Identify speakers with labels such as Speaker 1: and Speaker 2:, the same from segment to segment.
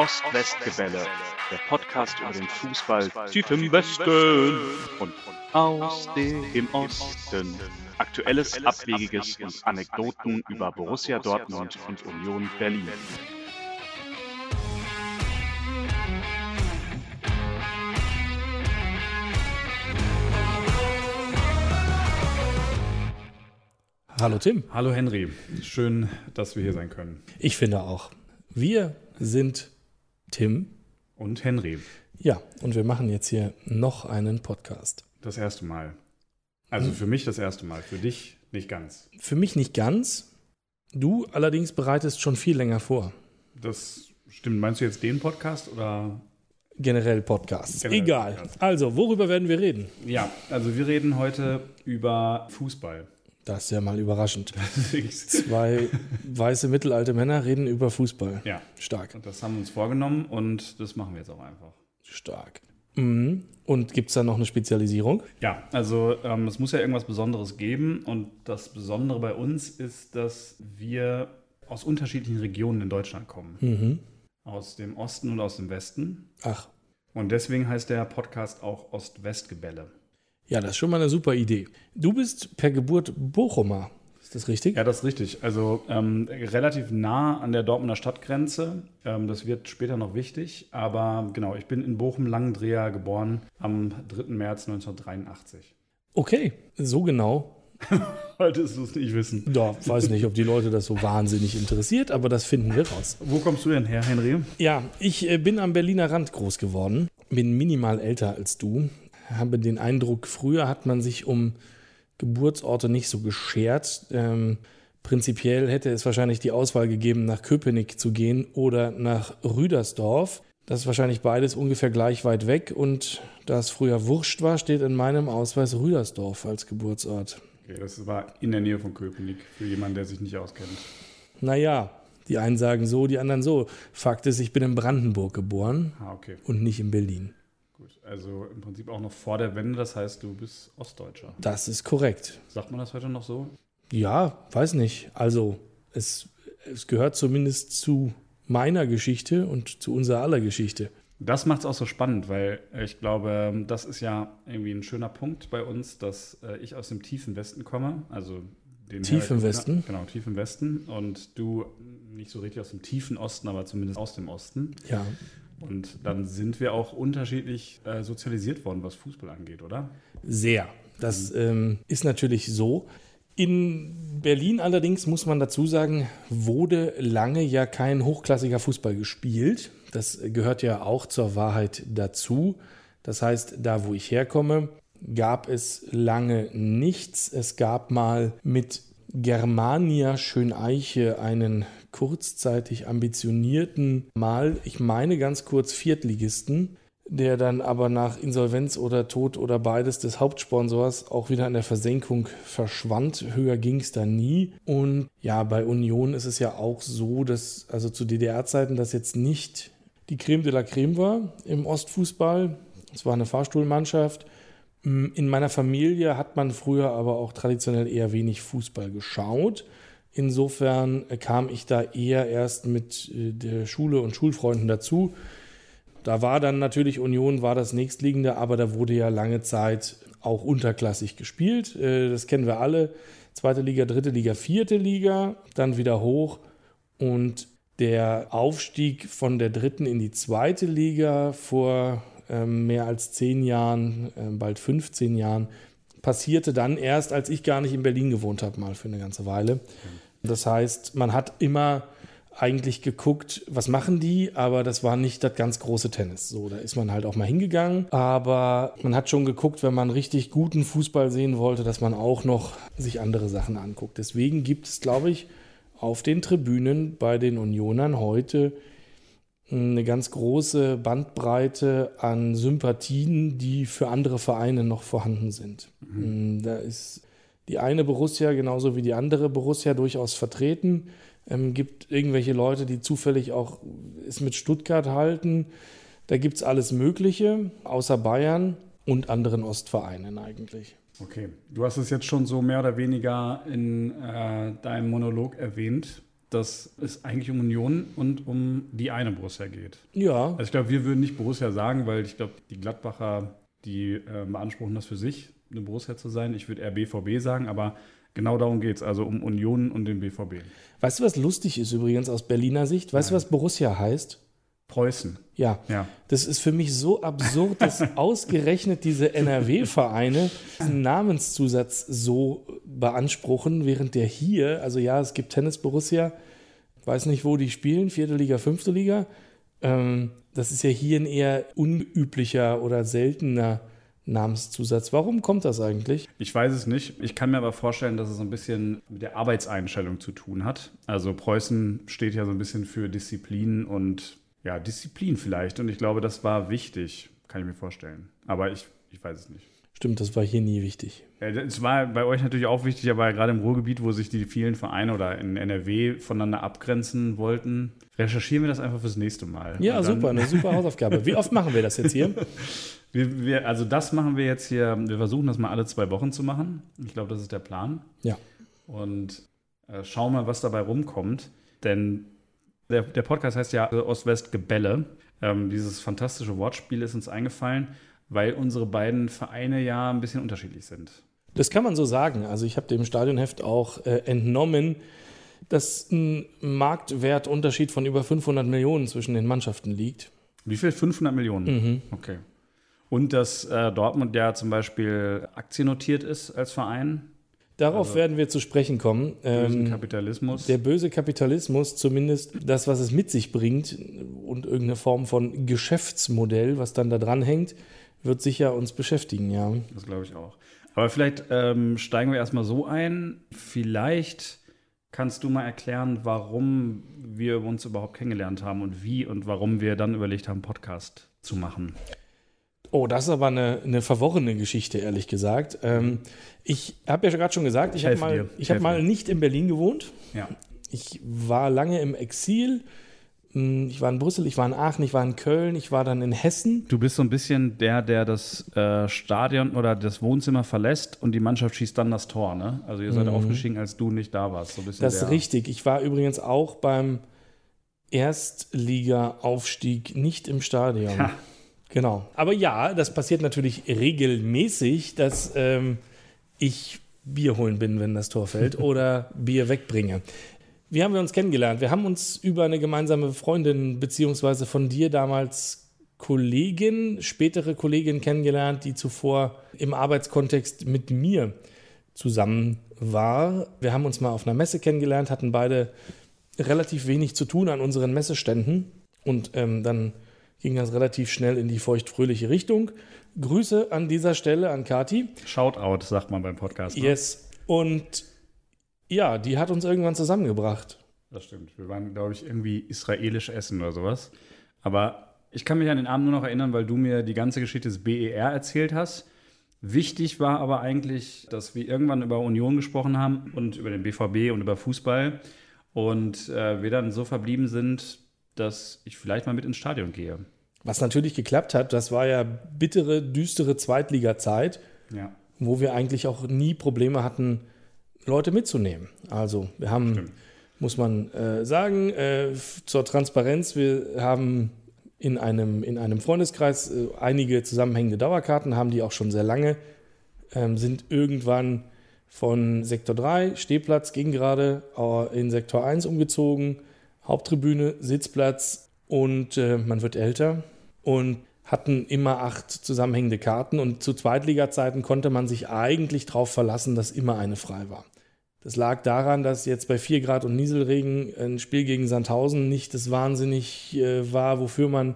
Speaker 1: Ost-West-Gebälle, der Podcast über den Fußball tief im Westen und aus dem Osten. Aktuelles, Abwegiges und Anekdoten über Borussia Dortmund und Union Berlin.
Speaker 2: Hallo Tim.
Speaker 3: Hallo Henry, schön, dass wir hier sein können.
Speaker 2: Ich finde auch. Wir sind Tim.
Speaker 3: Und Henry.
Speaker 2: Ja, und wir machen jetzt hier noch einen Podcast.
Speaker 3: Das erste Mal. Also für mich das erste Mal, für dich nicht ganz.
Speaker 2: Für mich nicht ganz. Du allerdings bereitest schon viel länger vor.
Speaker 3: Das stimmt. Meinst du jetzt den Podcast oder?
Speaker 2: Generell Podcasts.
Speaker 3: Generell
Speaker 2: Egal.
Speaker 3: Podcast.
Speaker 2: Also, worüber werden wir reden?
Speaker 3: Ja, also wir reden heute über Fußball.
Speaker 2: Das ist ja mal überraschend. Zwei weiße mittelalte Männer reden über Fußball.
Speaker 3: ja,
Speaker 2: Stark.
Speaker 3: und das haben wir uns vorgenommen und das machen wir jetzt auch einfach.
Speaker 2: Stark. Mhm. Und gibt es da noch eine Spezialisierung?
Speaker 3: Ja, also ähm, es muss ja irgendwas Besonderes geben und das Besondere bei uns ist, dass wir aus unterschiedlichen Regionen in Deutschland kommen.
Speaker 2: Mhm.
Speaker 3: Aus dem Osten und aus dem Westen.
Speaker 2: Ach,
Speaker 3: Und deswegen heißt der Podcast auch Ost-West-Gebälle.
Speaker 2: Ja, das ist schon mal eine super Idee. Du bist per Geburt Bochumer. Ist das richtig?
Speaker 3: Ja, das ist richtig. Also ähm, relativ nah an der Dortmunder Stadtgrenze. Ähm, das wird später noch wichtig. Aber genau, ich bin in Bochum-Langendreher geboren am 3. März 1983.
Speaker 2: Okay, so genau
Speaker 3: Wolltest du es nicht wissen?
Speaker 2: Ja, weiß nicht, ob die Leute das so wahnsinnig interessiert, aber das finden wir raus.
Speaker 3: Wo kommst du denn her, Henry?
Speaker 2: Ja, ich äh, bin am Berliner Rand groß geworden, bin minimal älter als du, habe den Eindruck, früher hat man sich um Geburtsorte nicht so geschert. Ähm, prinzipiell hätte es wahrscheinlich die Auswahl gegeben, nach Köpenick zu gehen oder nach Rüdersdorf. Das ist wahrscheinlich beides ungefähr gleich weit weg und da es früher Wurscht war, steht in meinem Ausweis Rüdersdorf als Geburtsort.
Speaker 3: Okay, das war in der Nähe von Köpenick, für jemanden, der sich nicht auskennt.
Speaker 2: Naja, die einen sagen so, die anderen so. Fakt ist, ich bin in Brandenburg geboren
Speaker 3: Ah, okay,
Speaker 2: und nicht in Berlin.
Speaker 3: Gut. Also im Prinzip auch noch vor der Wende, das heißt, du bist Ostdeutscher.
Speaker 2: Das ist korrekt.
Speaker 3: Sagt man das heute noch so?
Speaker 2: Ja, weiß nicht. Also, es, es gehört zumindest zu meiner Geschichte und zu unserer aller Geschichte.
Speaker 3: Das macht es auch so spannend, weil ich glaube, das ist ja irgendwie ein schöner Punkt bei uns, dass äh, ich aus dem tiefen Westen komme. Also den
Speaker 2: Tief im Westen?
Speaker 3: Genau, tief im Westen. Und du nicht so richtig aus dem tiefen Osten, aber zumindest aus dem Osten.
Speaker 2: Ja,
Speaker 3: Und dann sind wir auch unterschiedlich äh, sozialisiert worden, was Fußball angeht, oder?
Speaker 2: sehr. Das ähm, ist natürlich so. In Berlin allerdings muss man dazu sagen, wurde lange ja kein hochklassiger Fußball gespielt. Das gehört ja auch zur Wahrheit dazu. Das heißt, da wo ich herkomme, gab es lange nichts. Es gab mal mit Germania Schöneiche einen kurzzeitig ambitionierten, mal, ich meine ganz kurz Viertligisten, der dann aber nach Insolvenz oder Tod oder beides des Hauptsponsors auch wieder in der Versenkung verschwand. Höher ging es da nie. Und ja, bei Union ist es ja auch so, dass also zu DDR-Zeiten das jetzt nicht die Creme de la Creme war im Ostfußball. Es war eine Fahrstuhlmannschaft. In meiner Familie hat man früher aber auch traditionell eher wenig Fußball geschaut. Insofern kam ich da eher erst mit äh, der Schule und Schulfreunden dazu. Da war dann natürlich Union, war das nächstliegende, aber da wurde ja lange Zeit auch unterklassig gespielt. Äh, Das kennen wir alle. Zweite Liga, dritte Liga, vierte Liga, dann wieder hoch. Und der Aufstieg von der dritten in die zweite Liga vor ähm, mehr als zehn Jahren, äh, bald 15 Jahren, passierte dann erst, als ich gar nicht in Berlin gewohnt habe, mal für eine ganze Weile. Das heißt, man hat immer eigentlich geguckt, was machen die, aber das war nicht das ganz große Tennis. So, da ist man halt auch mal hingegangen, aber man hat schon geguckt, wenn man richtig guten Fußball sehen wollte, dass man auch noch sich andere Sachen anguckt. Deswegen gibt es, glaube ich, auf den Tribünen bei den Unionern heute eine ganz große Bandbreite an Sympathien, die für andere Vereine noch vorhanden sind. Da ist die eine Borussia genauso wie die andere Borussia durchaus vertreten. Ähm, gibt irgendwelche Leute, die zufällig auch es mit Stuttgart halten. Da gibt es alles Mögliche, außer Bayern und anderen Ostvereinen eigentlich.
Speaker 3: Okay, du hast es jetzt schon so mehr oder weniger in äh, deinem Monolog erwähnt. Dass es eigentlich um Union und um die eine Borussia geht.
Speaker 2: Ja.
Speaker 3: Also ich glaube, wir würden nicht Borussia sagen, weil ich glaube, die Gladbacher, die äh, beanspruchen das für sich, eine Borussia zu sein. Ich würde eher BVB sagen, aber genau darum geht es, also um Union und den BVB.
Speaker 2: Weißt du, was lustig ist übrigens aus Berliner Sicht? Weißt du, was Borussia heißt?
Speaker 3: Preußen.
Speaker 2: Ja.
Speaker 3: Ja.
Speaker 2: Das ist für mich so absurd, dass ausgerechnet diese NRW-Vereine diesen Namenszusatz so beanspruchen, während der hier, also ja, es gibt Tennis Borussia, weiß nicht, wo die spielen, vierte Liga, fünfte Liga. Ähm, das ist ja hier ein eher unüblicher oder seltener Namenszusatz. Warum kommt das eigentlich?
Speaker 3: Ich weiß es nicht. Ich kann mir aber vorstellen, dass es so ein bisschen mit der Arbeitseinstellung zu tun hat. Also Preußen steht ja so ein bisschen für Disziplin und ja, Disziplin vielleicht. Und ich glaube, das war wichtig, kann ich mir vorstellen. Aber ich, ich weiß es nicht.
Speaker 2: Stimmt, das war hier nie wichtig.
Speaker 3: Es war bei euch natürlich auch wichtig, aber gerade im Ruhrgebiet, wo sich die vielen Vereine oder in NRW voneinander abgrenzen wollten, recherchieren wir das einfach fürs nächste Mal.
Speaker 2: Ja, super, eine super Hausaufgabe. Wie oft machen wir das jetzt hier?
Speaker 3: Wir, wir, also das machen wir jetzt hier, wir versuchen das mal alle zwei Wochen zu machen. Ich glaube, das ist der Plan.
Speaker 2: Ja.
Speaker 3: Und äh, schauen mal, was dabei rumkommt. Denn der, der Podcast heißt ja Ost-West-Gebälle. Ähm, dieses fantastische Wortspiel ist uns eingefallen, weil unsere beiden Vereine ja ein bisschen unterschiedlich sind.
Speaker 2: Das kann man so sagen. Also ich habe dem Stadionheft auch äh, entnommen, dass ein Marktwertunterschied von über 500 Millionen zwischen den Mannschaften liegt.
Speaker 3: Wie viel? 500 Millionen?
Speaker 2: Mhm.
Speaker 3: Okay. Und dass äh, Dortmund ja zum Beispiel aktiennotiert ist als Verein.
Speaker 2: Darauf
Speaker 3: Also-
Speaker 2: werden wir zu sprechen kommen.
Speaker 3: Bösen
Speaker 2: Ähm,
Speaker 3: Kapitalismus.
Speaker 2: der böse Kapitalismus, zumindest das, was es mit sich bringt und irgendeine Form von Geschäftsmodell, was dann da dran hängt, wird sicher uns beschäftigen, ja.
Speaker 3: Das glaube ich auch. Aber vielleicht ähm, steigen wir erstmal so ein. Vielleicht kannst du mal erklären, warum wir uns überhaupt kennengelernt haben und wie und warum wir dann überlegt haben, Podcast zu machen.
Speaker 2: Oh, das ist aber eine, eine verworrene Geschichte, ehrlich gesagt. Ähm, ich habe ja gerade schon gesagt, ich habe mal, ich hab mal nicht in Berlin gewohnt.
Speaker 3: Ja.
Speaker 2: Ich war lange im Exil. Hm, Ich war in Brüssel, ich war in Aachen, ich war in Köln, ich war dann in Hessen.
Speaker 3: Du bist so ein bisschen der, der das äh, Stadion oder das Wohnzimmer verlässt und die Mannschaft schießt dann das Tor, ne? Also ihr seid aufgestiegen, als du nicht da warst. So ein bisschen
Speaker 2: Das ist richtig. Ich war übrigens auch beim Erstliga-Aufstieg nicht im Stadion.
Speaker 3: Ha.
Speaker 2: Genau. Aber ja, das passiert natürlich regelmäßig, dass ähm, ich Bier holen bin, wenn das Tor fällt, oder Bier wegbringe. Wie haben wir uns kennengelernt? Wir haben uns über eine gemeinsame Freundin, beziehungsweise von dir damals Kollegin, spätere Kollegin kennengelernt, die zuvor im Arbeitskontext mit mir zusammen war. Wir haben uns mal auf einer Messe kennengelernt, hatten beide relativ wenig zu tun an unseren Messeständen und ähm, dann ging das relativ schnell in die feuchtfröhliche Richtung. Grüße an dieser Stelle an Kati.
Speaker 3: Shoutout, sagt man beim Podcast. Ne?
Speaker 2: Yes. Und ja, die hat uns irgendwann zusammengebracht.
Speaker 3: Das stimmt. Wir waren, glaube ich, irgendwie israelisch essen oder sowas. Aber ich kann mich an den Abend nur noch erinnern, weil du mir die ganze Geschichte des BER erzählt hast. Wichtig war aber eigentlich, dass wir irgendwann über Union gesprochen haben und über den BVB und über Fußball. Und äh, wir dann so verblieben sind, dass ich vielleicht mal mit ins Stadion gehe.
Speaker 2: Was natürlich geklappt hat, das war ja bittere, düstere Zweitliga-Zeit,
Speaker 3: Ja,
Speaker 2: wo wir eigentlich auch nie Probleme hatten, Leute mitzunehmen. Also wir haben,
Speaker 3: Stimmt.
Speaker 2: muss man äh, sagen, äh, zur Transparenz, wir haben in einem, in einem Freundeskreis äh, einige zusammenhängende Dauerkarten, haben die auch schon sehr lange, ähm, sind irgendwann von Sektor 3, Stehplatz, ging gerade äh, in Sektor 1 umgezogen, Haupttribüne, Sitzplatz und äh, man wird älter und hatten immer acht zusammenhängende Karten und zu Zweitliga-Zeiten konnte man sich eigentlich darauf verlassen, dass immer eine frei war. Das lag daran, dass jetzt bei 4 Grad und Nieselregen ein Spiel gegen Sandhausen nicht das wahnsinnig äh, war, wofür man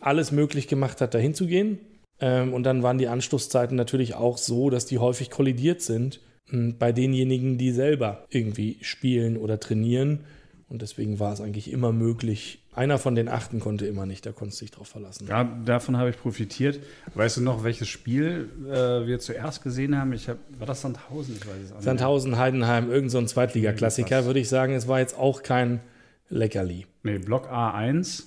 Speaker 2: alles möglich gemacht hat, dahin zu gehen. Ähm, und dann waren die Anstoßzeiten natürlich auch so, dass die häufig kollidiert sind mh, bei denjenigen, die selber irgendwie spielen oder trainieren. Und deswegen war es eigentlich immer möglich. Einer von den Achten konnte immer nicht, da konntest du dich drauf verlassen.
Speaker 3: da, davon habe ich profitiert. Weißt du noch, welches Spiel äh, wir zuerst gesehen haben? Ich hab, war das Sandhausen? Ich weiß es auch nicht.
Speaker 2: Sandhausen, Heidenheim, irgend so ein Zweitliga-Klassiker, würde ich sagen. Es war jetzt auch kein Leckerli.
Speaker 3: Nee, Block A1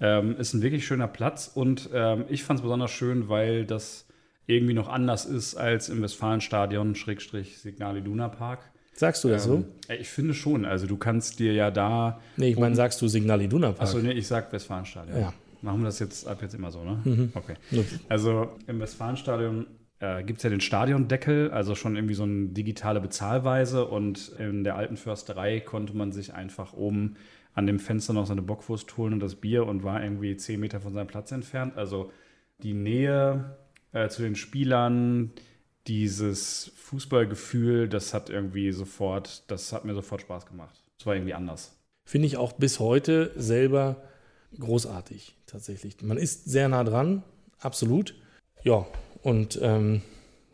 Speaker 3: ähm, ist ein wirklich schöner Platz und ähm, ich fand es besonders schön, weil das irgendwie noch anders ist als im Westfalenstadion, Schrägstrich Signal Iduna Park.
Speaker 2: Sagst du das
Speaker 3: ähm, so? Ich finde schon. Also du kannst dir ja da.
Speaker 2: Nee, ich meine, sagst du Signal Iduna Park?
Speaker 3: Achso, nee, ich sag Westfalenstadion. Ja. Machen wir das jetzt ab jetzt immer so, ne? Mhm. Okay. Also im Westfalenstadion äh, gibt es ja den Stadiondeckel, also schon irgendwie so eine digitale Bezahlweise. Und in der alten Försterei konnte man sich einfach oben an dem Fenster noch seine Bockwurst holen und das Bier und war irgendwie zehn Meter von seinem Platz entfernt. Also die Nähe äh, zu den Spielern, dieses Fußballgefühl, das hat irgendwie sofort, das hat mir sofort Spaß gemacht. Es war irgendwie anders.
Speaker 2: Finde ich auch bis heute selber großartig, tatsächlich. Man ist sehr nah dran, absolut. Ja, und ähm,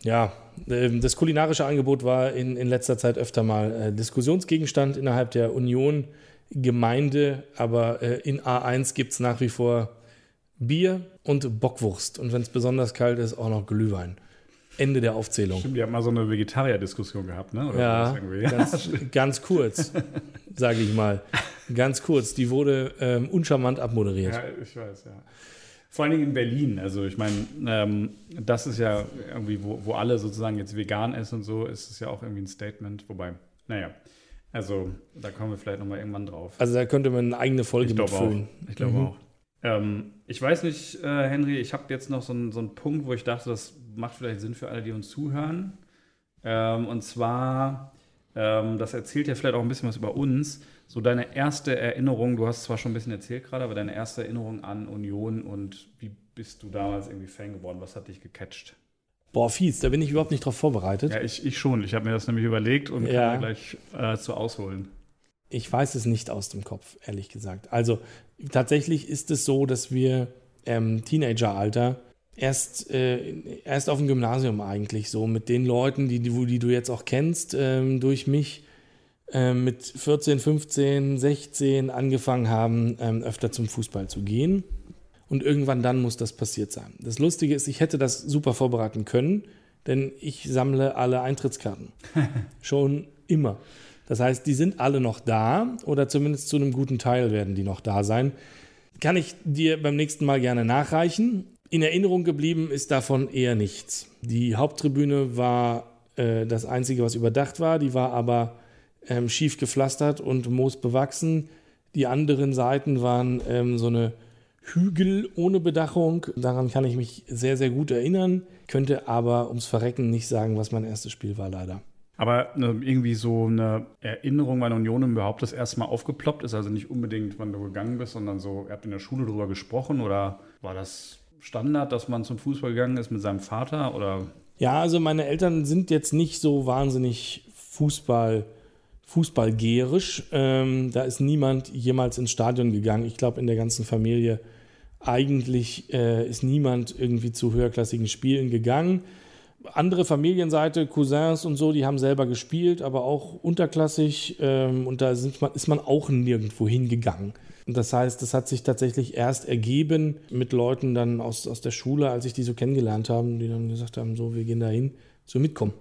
Speaker 2: ja, ähm, das kulinarische Angebot war in, in letzter Zeit öfter mal äh, Diskussionsgegenstand innerhalb der Union Gemeinde, aber äh, in A1 gibt es nach wie vor Bier und Bockwurst und wenn es besonders kalt ist, auch noch Glühwein. Ende der Aufzählung.
Speaker 3: Stimmt, die haben mal so eine Vegetarier-Diskussion gehabt, ne?
Speaker 2: Oder ja, ganz, ganz, kurz, sage ich mal. Ganz kurz. Die wurde ähm, uncharmant abmoderiert.
Speaker 3: Ja, ich weiß, ja. Vor allen Dingen in Berlin. Also ich meine, ähm, das ist ja irgendwie, wo, wo alle sozusagen jetzt vegan essen und so, ist es ja auch irgendwie ein Statement. Wobei, naja, also da kommen wir vielleicht nochmal irgendwann drauf.
Speaker 2: Also da könnte man eine eigene Folge
Speaker 3: ich mitfüllen. Auch. Ich glaube mhm. auch. Ähm, ich weiß nicht, äh, Henry, ich habe jetzt noch so einen, so einen Punkt, wo ich dachte, das macht vielleicht Sinn für alle, die uns zuhören. Ähm, und zwar, ähm, das erzählt ja vielleicht auch ein bisschen was über uns. So deine erste Erinnerung, du hast zwar schon ein bisschen erzählt gerade, aber deine erste Erinnerung an Union und wie bist du damals irgendwie Fan geworden? Was hat dich gecatcht?
Speaker 2: Boah, fies, da bin ich überhaupt nicht drauf vorbereitet.
Speaker 3: Ja, ich, ich schon. Ich habe mir das nämlich überlegt und ja. kann gleich äh, zu ausholen.
Speaker 2: Ich weiß es nicht aus dem Kopf, ehrlich gesagt. Also tatsächlich ist es so, dass wir ähm, Teenageralter erst, äh, erst auf dem Gymnasium eigentlich so mit den Leuten, die, die, die du jetzt auch kennst, ähm, durch mich ähm, mit 14, 15, 16 angefangen haben, ähm, öfter zum Fußball zu gehen. Und irgendwann dann muss das passiert sein. Das Lustige ist, ich hätte das super vorbereiten können, denn ich sammle alle Eintrittskarten. Schon immer. Das heißt, die sind alle noch da oder zumindest zu einem guten Teil werden die noch da sein. Kann ich dir beim nächsten Mal gerne nachreichen. In Erinnerung geblieben ist davon eher nichts. Die Haupttribüne war äh, das Einzige, was überdacht war. Die war aber ähm, schief gepflastert und moosbewachsen. Die anderen Seiten waren ähm, so eine Hügel ohne Bedachung. Daran kann ich mich sehr, sehr gut erinnern, könnte aber ums Verrecken nicht sagen, was mein erstes Spiel war, leider.
Speaker 3: Aber ne, irgendwie so eine Erinnerung meiner Union überhaupt das erste Mal aufgeploppt ist, also nicht unbedingt, wann du gegangen bist, sondern so, ihr habt in der Schule drüber gesprochen oder war das Standard, dass man zum Fußball gegangen ist mit seinem Vater oder?
Speaker 2: Ja, also meine Eltern sind jetzt nicht so wahnsinnig Fußball, fußballgärisch. Ähm, da ist niemand jemals ins Stadion gegangen. Ich glaube, in der ganzen Familie eigentlich äh, ist niemand irgendwie zu höherklassigen Spielen gegangen. Andere Familienseite, Cousins und so, die haben selber gespielt, aber auch unterklassig ähm, und da man, ist man auch nirgendwo hingegangen. Das heißt, das hat sich tatsächlich erst ergeben mit Leuten dann aus, aus der Schule, als ich die so kennengelernt habe, die dann gesagt haben, so, wir gehen da hin, so mitkommen.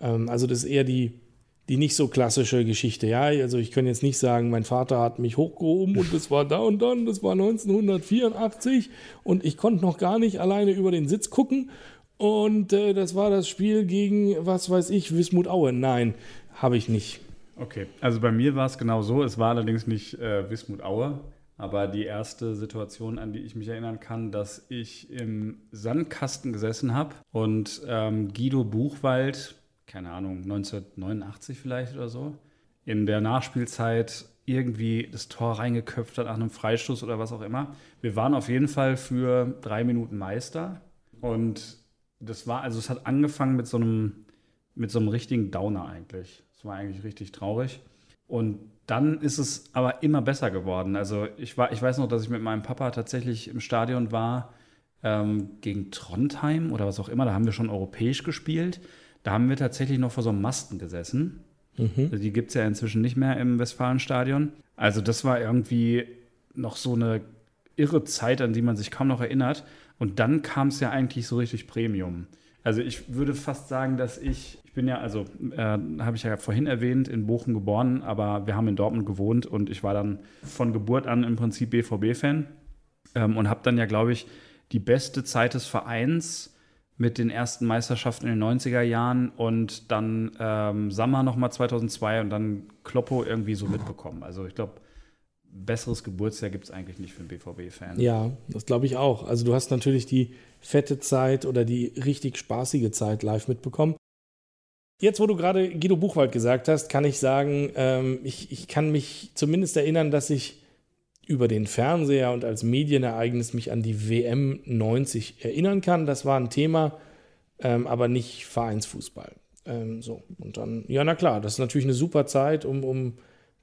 Speaker 2: Ähm, also das ist eher die, die nicht so klassische Geschichte. Ja, also ich kann jetzt nicht sagen, mein Vater hat mich hochgehoben und das war da und dann, das war 1984 und ich konnte noch gar nicht alleine über den Sitz gucken und äh, das war das Spiel gegen, was weiß ich, Wismut Aue. Nein, habe ich nicht.
Speaker 3: Okay, also bei mir war es genau so. Es war allerdings nicht äh, Wismut Aue, aber die erste Situation, an die ich mich erinnern kann, dass ich im Sandkasten gesessen habe und ähm, Guido Buchwald, keine Ahnung, 1989 vielleicht oder so, in der Nachspielzeit irgendwie das Tor reingeköpft hat nach einem Freistoß oder was auch immer. Wir waren auf jeden Fall für drei Minuten Meister und das war, also es hat angefangen mit so einem, mit so einem richtigen Downer eigentlich war eigentlich richtig traurig. Und dann ist es aber immer besser geworden. Also ich, war, ich weiß noch, dass ich mit meinem Papa tatsächlich im Stadion war ähm, gegen Trondheim oder was auch immer. Da haben wir schon europäisch gespielt. Da haben wir tatsächlich noch vor so einem Masten gesessen. Mhm. Also die gibt es ja inzwischen nicht mehr im Westfalenstadion. Also das war irgendwie noch so eine irre Zeit, an die man sich kaum noch erinnert. Und dann kam es ja eigentlich so richtig Premium. Also ich würde fast sagen, dass ich ich bin ja, also äh, habe ich ja vorhin erwähnt, in Bochum geboren, aber wir haben in Dortmund gewohnt und ich war dann von Geburt an im Prinzip BVB-Fan ähm, und habe dann ja, glaube ich, die beste Zeit des Vereins mit den ersten Meisterschaften in den 90er Jahren und dann ähm, Sammer nochmal 2002 und dann Kloppo irgendwie so mitbekommen. Also ich glaube, besseres Geburtsjahr gibt es eigentlich nicht für einen BVB-Fan.
Speaker 2: Ja, das glaube ich auch. Also du hast natürlich die fette Zeit oder die richtig spaßige Zeit live mitbekommen. Jetzt, wo du gerade Guido Buchwald gesagt hast, kann ich sagen, ähm, ich, ich kann mich zumindest erinnern, dass ich über den Fernseher und als Medienereignis mich an die WM 90 erinnern kann. Das war ein Thema, ähm, aber nicht Vereinsfußball. Ähm, so, und dann, ja, na klar, das ist natürlich eine super Zeit, um, um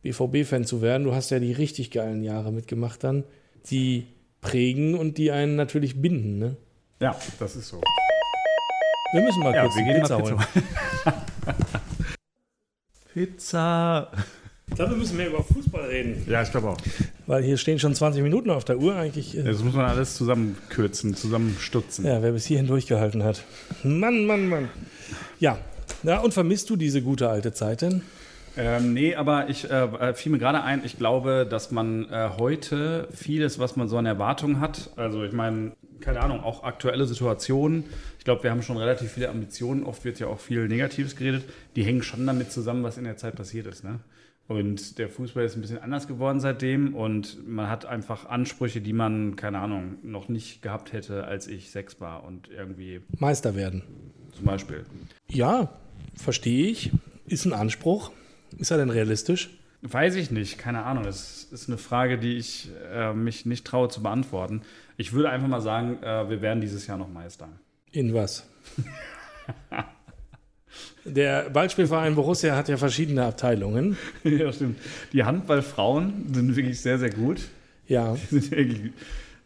Speaker 2: BVB-Fan zu werden. Du hast ja die richtig geilen Jahre mitgemacht dann, die prägen und die einen natürlich binden, ne?
Speaker 3: Ja, das ist so.
Speaker 2: Wir müssen mal
Speaker 3: Ja,
Speaker 2: kurz
Speaker 3: wir gehen
Speaker 2: Pizza
Speaker 3: mal
Speaker 2: holen.
Speaker 3: Pizza.
Speaker 2: Ich glaube, wir müssen mehr über Fußball reden.
Speaker 3: Ja, ich glaube auch.
Speaker 2: Weil hier stehen schon 20 Minuten auf der Uhr eigentlich. Äh,
Speaker 3: Das muss man alles zusammenkürzen, zusammenstutzen.
Speaker 2: ja, wer bis hierhin durchgehalten hat. Mann, Mann, Mann. Ja, na, und vermisst du diese gute alte Zeit denn?
Speaker 3: Ähm, nee, aber ich äh, fiel mir gerade ein, ich glaube, dass man äh, heute vieles, was man so an Erwartungen hat, also ich meine, keine Ahnung, auch aktuelle Situationen, ich glaube, wir haben schon relativ viele Ambitionen, oft wird ja auch viel Negatives geredet, die hängen schon damit zusammen, was in der Zeit passiert ist. Ne? Und der Fußball ist ein bisschen anders geworden seitdem und man hat einfach Ansprüche, die man, keine Ahnung, noch nicht gehabt hätte, als ich sechs war und irgendwie
Speaker 2: Meister werden.
Speaker 3: zum Beispiel.
Speaker 2: Ja, verstehe ich. Ist ein Anspruch. Ist er denn realistisch?
Speaker 3: Weiß ich nicht, keine Ahnung. Das ist eine Frage, die ich äh, mich nicht traue zu beantworten. Ich würde einfach mal sagen, äh, wir werden dieses Jahr noch Meister.
Speaker 2: In was? Der Ballspielverein Borussia hat ja verschiedene Abteilungen.
Speaker 3: ja, stimmt. Die Handballfrauen sind wirklich sehr, sehr gut.
Speaker 2: Ja,
Speaker 3: Die sind wirklich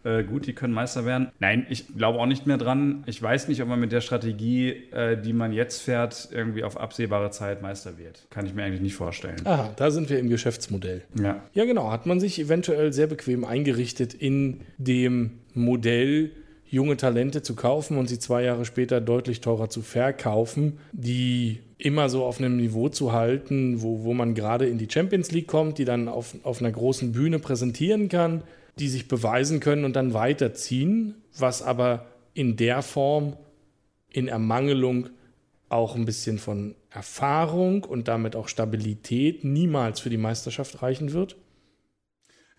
Speaker 3: äh, gut, die können Meister werden. Nein, ich glaube auch nicht mehr dran. Ich weiß nicht, ob man mit der Strategie, äh, die man jetzt fährt, irgendwie auf absehbare Zeit Meister wird. Kann ich mir eigentlich nicht vorstellen.
Speaker 2: aha, da sind wir im Geschäftsmodell.
Speaker 3: Ja.
Speaker 2: Ja, genau. Hat man sich eventuell sehr bequem eingerichtet in dem Modell, junge Talente zu kaufen und sie zwei Jahre später deutlich teurer zu verkaufen, die immer so auf einem Niveau zu halten, wo, wo man gerade in die Champions League kommt, die dann auf, auf einer großen Bühne präsentieren kann, die sich beweisen können und dann weiterziehen, was aber in der Form in Ermangelung auch ein bisschen von Erfahrung und damit auch Stabilität niemals für die Meisterschaft reichen wird.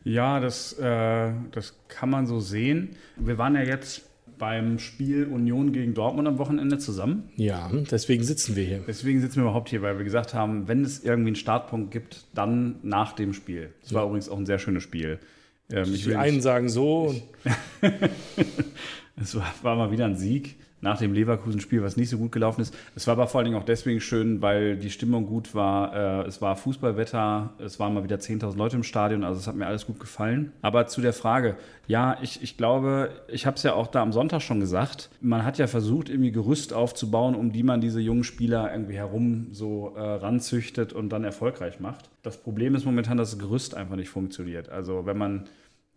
Speaker 3: Ja, das, äh, das kann man so sehen. Wir waren ja jetzt beim Spiel Union gegen Dortmund am Wochenende zusammen.
Speaker 2: Ja, deswegen sitzen wir hier.
Speaker 3: Deswegen sitzen wir überhaupt hier, weil wir gesagt haben, wenn es irgendwie einen Startpunkt gibt, dann nach dem Spiel. Das war übrigens auch ein sehr schönes Spiel. Ich
Speaker 2: Die
Speaker 3: will
Speaker 2: einen
Speaker 3: nicht,
Speaker 2: sagen so,
Speaker 3: es war, war mal wieder ein Sieg nach dem Leverkusen-Spiel, was nicht so gut gelaufen ist. Es war aber vor allen Dingen auch deswegen schön, weil die Stimmung gut war. Äh, es war Fußballwetter, es waren mal wieder 10.000 Leute im Stadion, also es hat mir alles gut gefallen. Aber zu der Frage, ja, ich, ich glaube, ich habe es ja auch da am Sonntag schon gesagt, man hat ja versucht, irgendwie Gerüst aufzubauen, um die man diese jungen Spieler irgendwie herum so äh, ranzüchtet und dann erfolgreich macht. Das Problem ist momentan, dass das Gerüst einfach nicht funktioniert. Also wenn man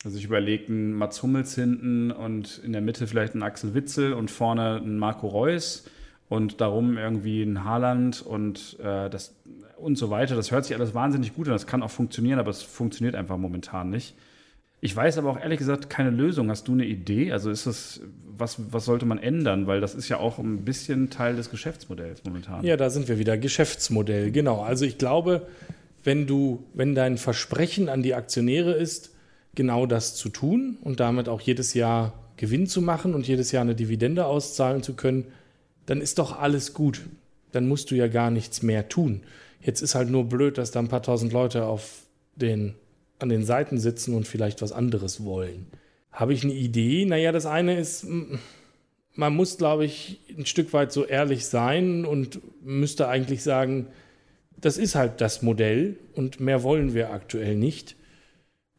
Speaker 3: sich überlegt, ein Mats Hummels hinten und in der Mitte vielleicht ein Axel Witzel und vorne ein Marco Reus und darum irgendwie ein Haaland und äh, das und so weiter. Das hört sich alles wahnsinnig gut an. Das kann auch funktionieren, aber es funktioniert einfach momentan nicht. Ich weiß aber auch ehrlich gesagt keine Lösung. Hast du eine Idee? Also ist das, was, was sollte man ändern? Weil das ist ja auch ein bisschen Teil des Geschäftsmodells momentan.
Speaker 2: ja, da sind wir wieder. Geschäftsmodell, genau. Also ich glaube, wenn du, wenn dein Versprechen an die Aktionäre ist, genau das zu tun und damit auch jedes Jahr Gewinn zu machen und jedes Jahr eine Dividende auszahlen zu können, dann ist doch alles gut. Dann musst du ja gar nichts mehr tun. Jetzt ist halt nur blöd, dass da ein paar tausend Leute auf den, an den Seiten sitzen und vielleicht was anderes wollen. Habe ich eine Idee? Naja, das eine ist, man muss, glaube ich, ein Stück weit so ehrlich sein und müsste eigentlich sagen, das ist halt das Modell und mehr wollen wir aktuell nicht.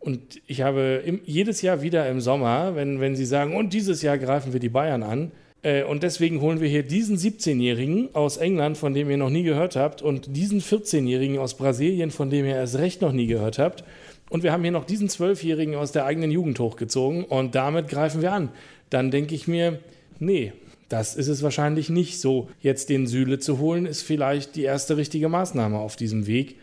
Speaker 2: Und ich habe im, jedes Jahr wieder im Sommer, wenn, wenn sie sagen, und dieses Jahr greifen wir die Bayern an, äh, und deswegen holen wir hier diesen 17-Jährigen aus England, von dem ihr noch nie gehört habt, und diesen 14-Jährigen aus Brasilien, von dem ihr erst recht noch nie gehört habt. Und wir haben hier noch diesen 12-Jährigen aus der eigenen Jugend hochgezogen und damit greifen wir an. Dann denke ich mir, nee, das ist es wahrscheinlich nicht so. Jetzt den Süle zu holen, ist vielleicht die erste richtige Maßnahme auf diesem Weg.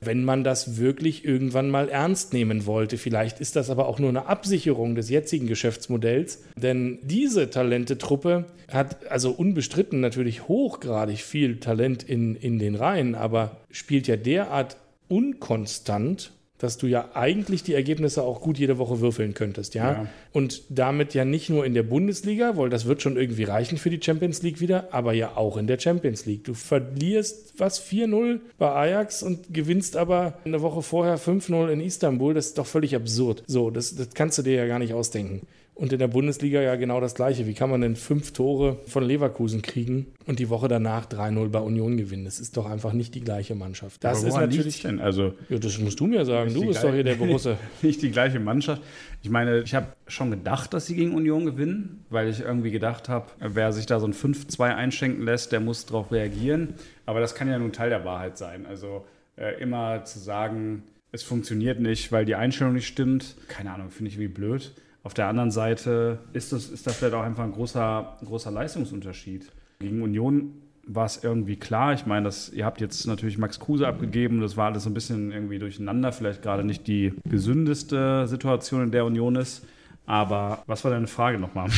Speaker 2: Wenn man das wirklich irgendwann mal ernst nehmen wollte. Vielleicht ist das aber auch nur eine Absicherung des jetzigen Geschäftsmodells, denn diese Talentetruppe hat also unbestritten natürlich hochgradig viel Talent in, in den Reihen, aber spielt ja derart unkonstant dass du ja eigentlich die Ergebnisse auch gut jede Woche würfeln könntest, ja? ja? Und damit ja nicht nur in der Bundesliga, weil das wird schon irgendwie reichen für die Champions League wieder, aber ja auch in der Champions League. Du verlierst was 4-0 bei Ajax und gewinnst aber eine Woche vorher 5-0 in Istanbul. Das ist doch völlig absurd. So, das, das kannst du dir ja gar nicht ausdenken. Und in der Bundesliga ja genau das Gleiche. Wie kann man denn fünf Tore von Leverkusen kriegen und die Woche danach 3-0 bei Union gewinnen? Das ist doch einfach nicht die gleiche Mannschaft. Das ist natürlich.
Speaker 3: Denn? Also,
Speaker 2: ja, das musst du mir sagen. Du bist doch hier der Borusse.
Speaker 3: nicht die gleiche Mannschaft. Ich meine, ich habe schon gedacht, dass sie gegen Union gewinnen, weil ich irgendwie gedacht habe, wer sich da so ein 5-2 einschenken lässt, der muss darauf reagieren. Aber das kann ja nun Teil der Wahrheit sein. Also äh, immer zu sagen, es funktioniert nicht, weil die Einstellung nicht stimmt, keine Ahnung, finde ich irgendwie blöd. Auf der anderen Seite ist das, ist das vielleicht auch einfach ein großer, großer Leistungsunterschied. Gegen Union war es irgendwie klar. Ich meine, das, ihr habt jetzt natürlich Max Kruse abgegeben. Das war alles so ein bisschen irgendwie durcheinander. Vielleicht gerade nicht die gesündeste Situation, in der Union ist. Aber was war deine Frage nochmal?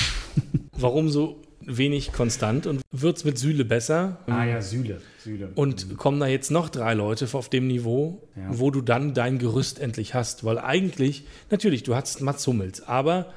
Speaker 2: Warum so wenig konstant und wird es mit Süle besser?
Speaker 3: Ah ja, Süle. Süle.
Speaker 2: Und mhm. kommen da jetzt noch drei Leute auf dem Niveau, ja. wo du dann dein Gerüst endlich hast? Weil eigentlich, natürlich, du hast Mats Hummels, aber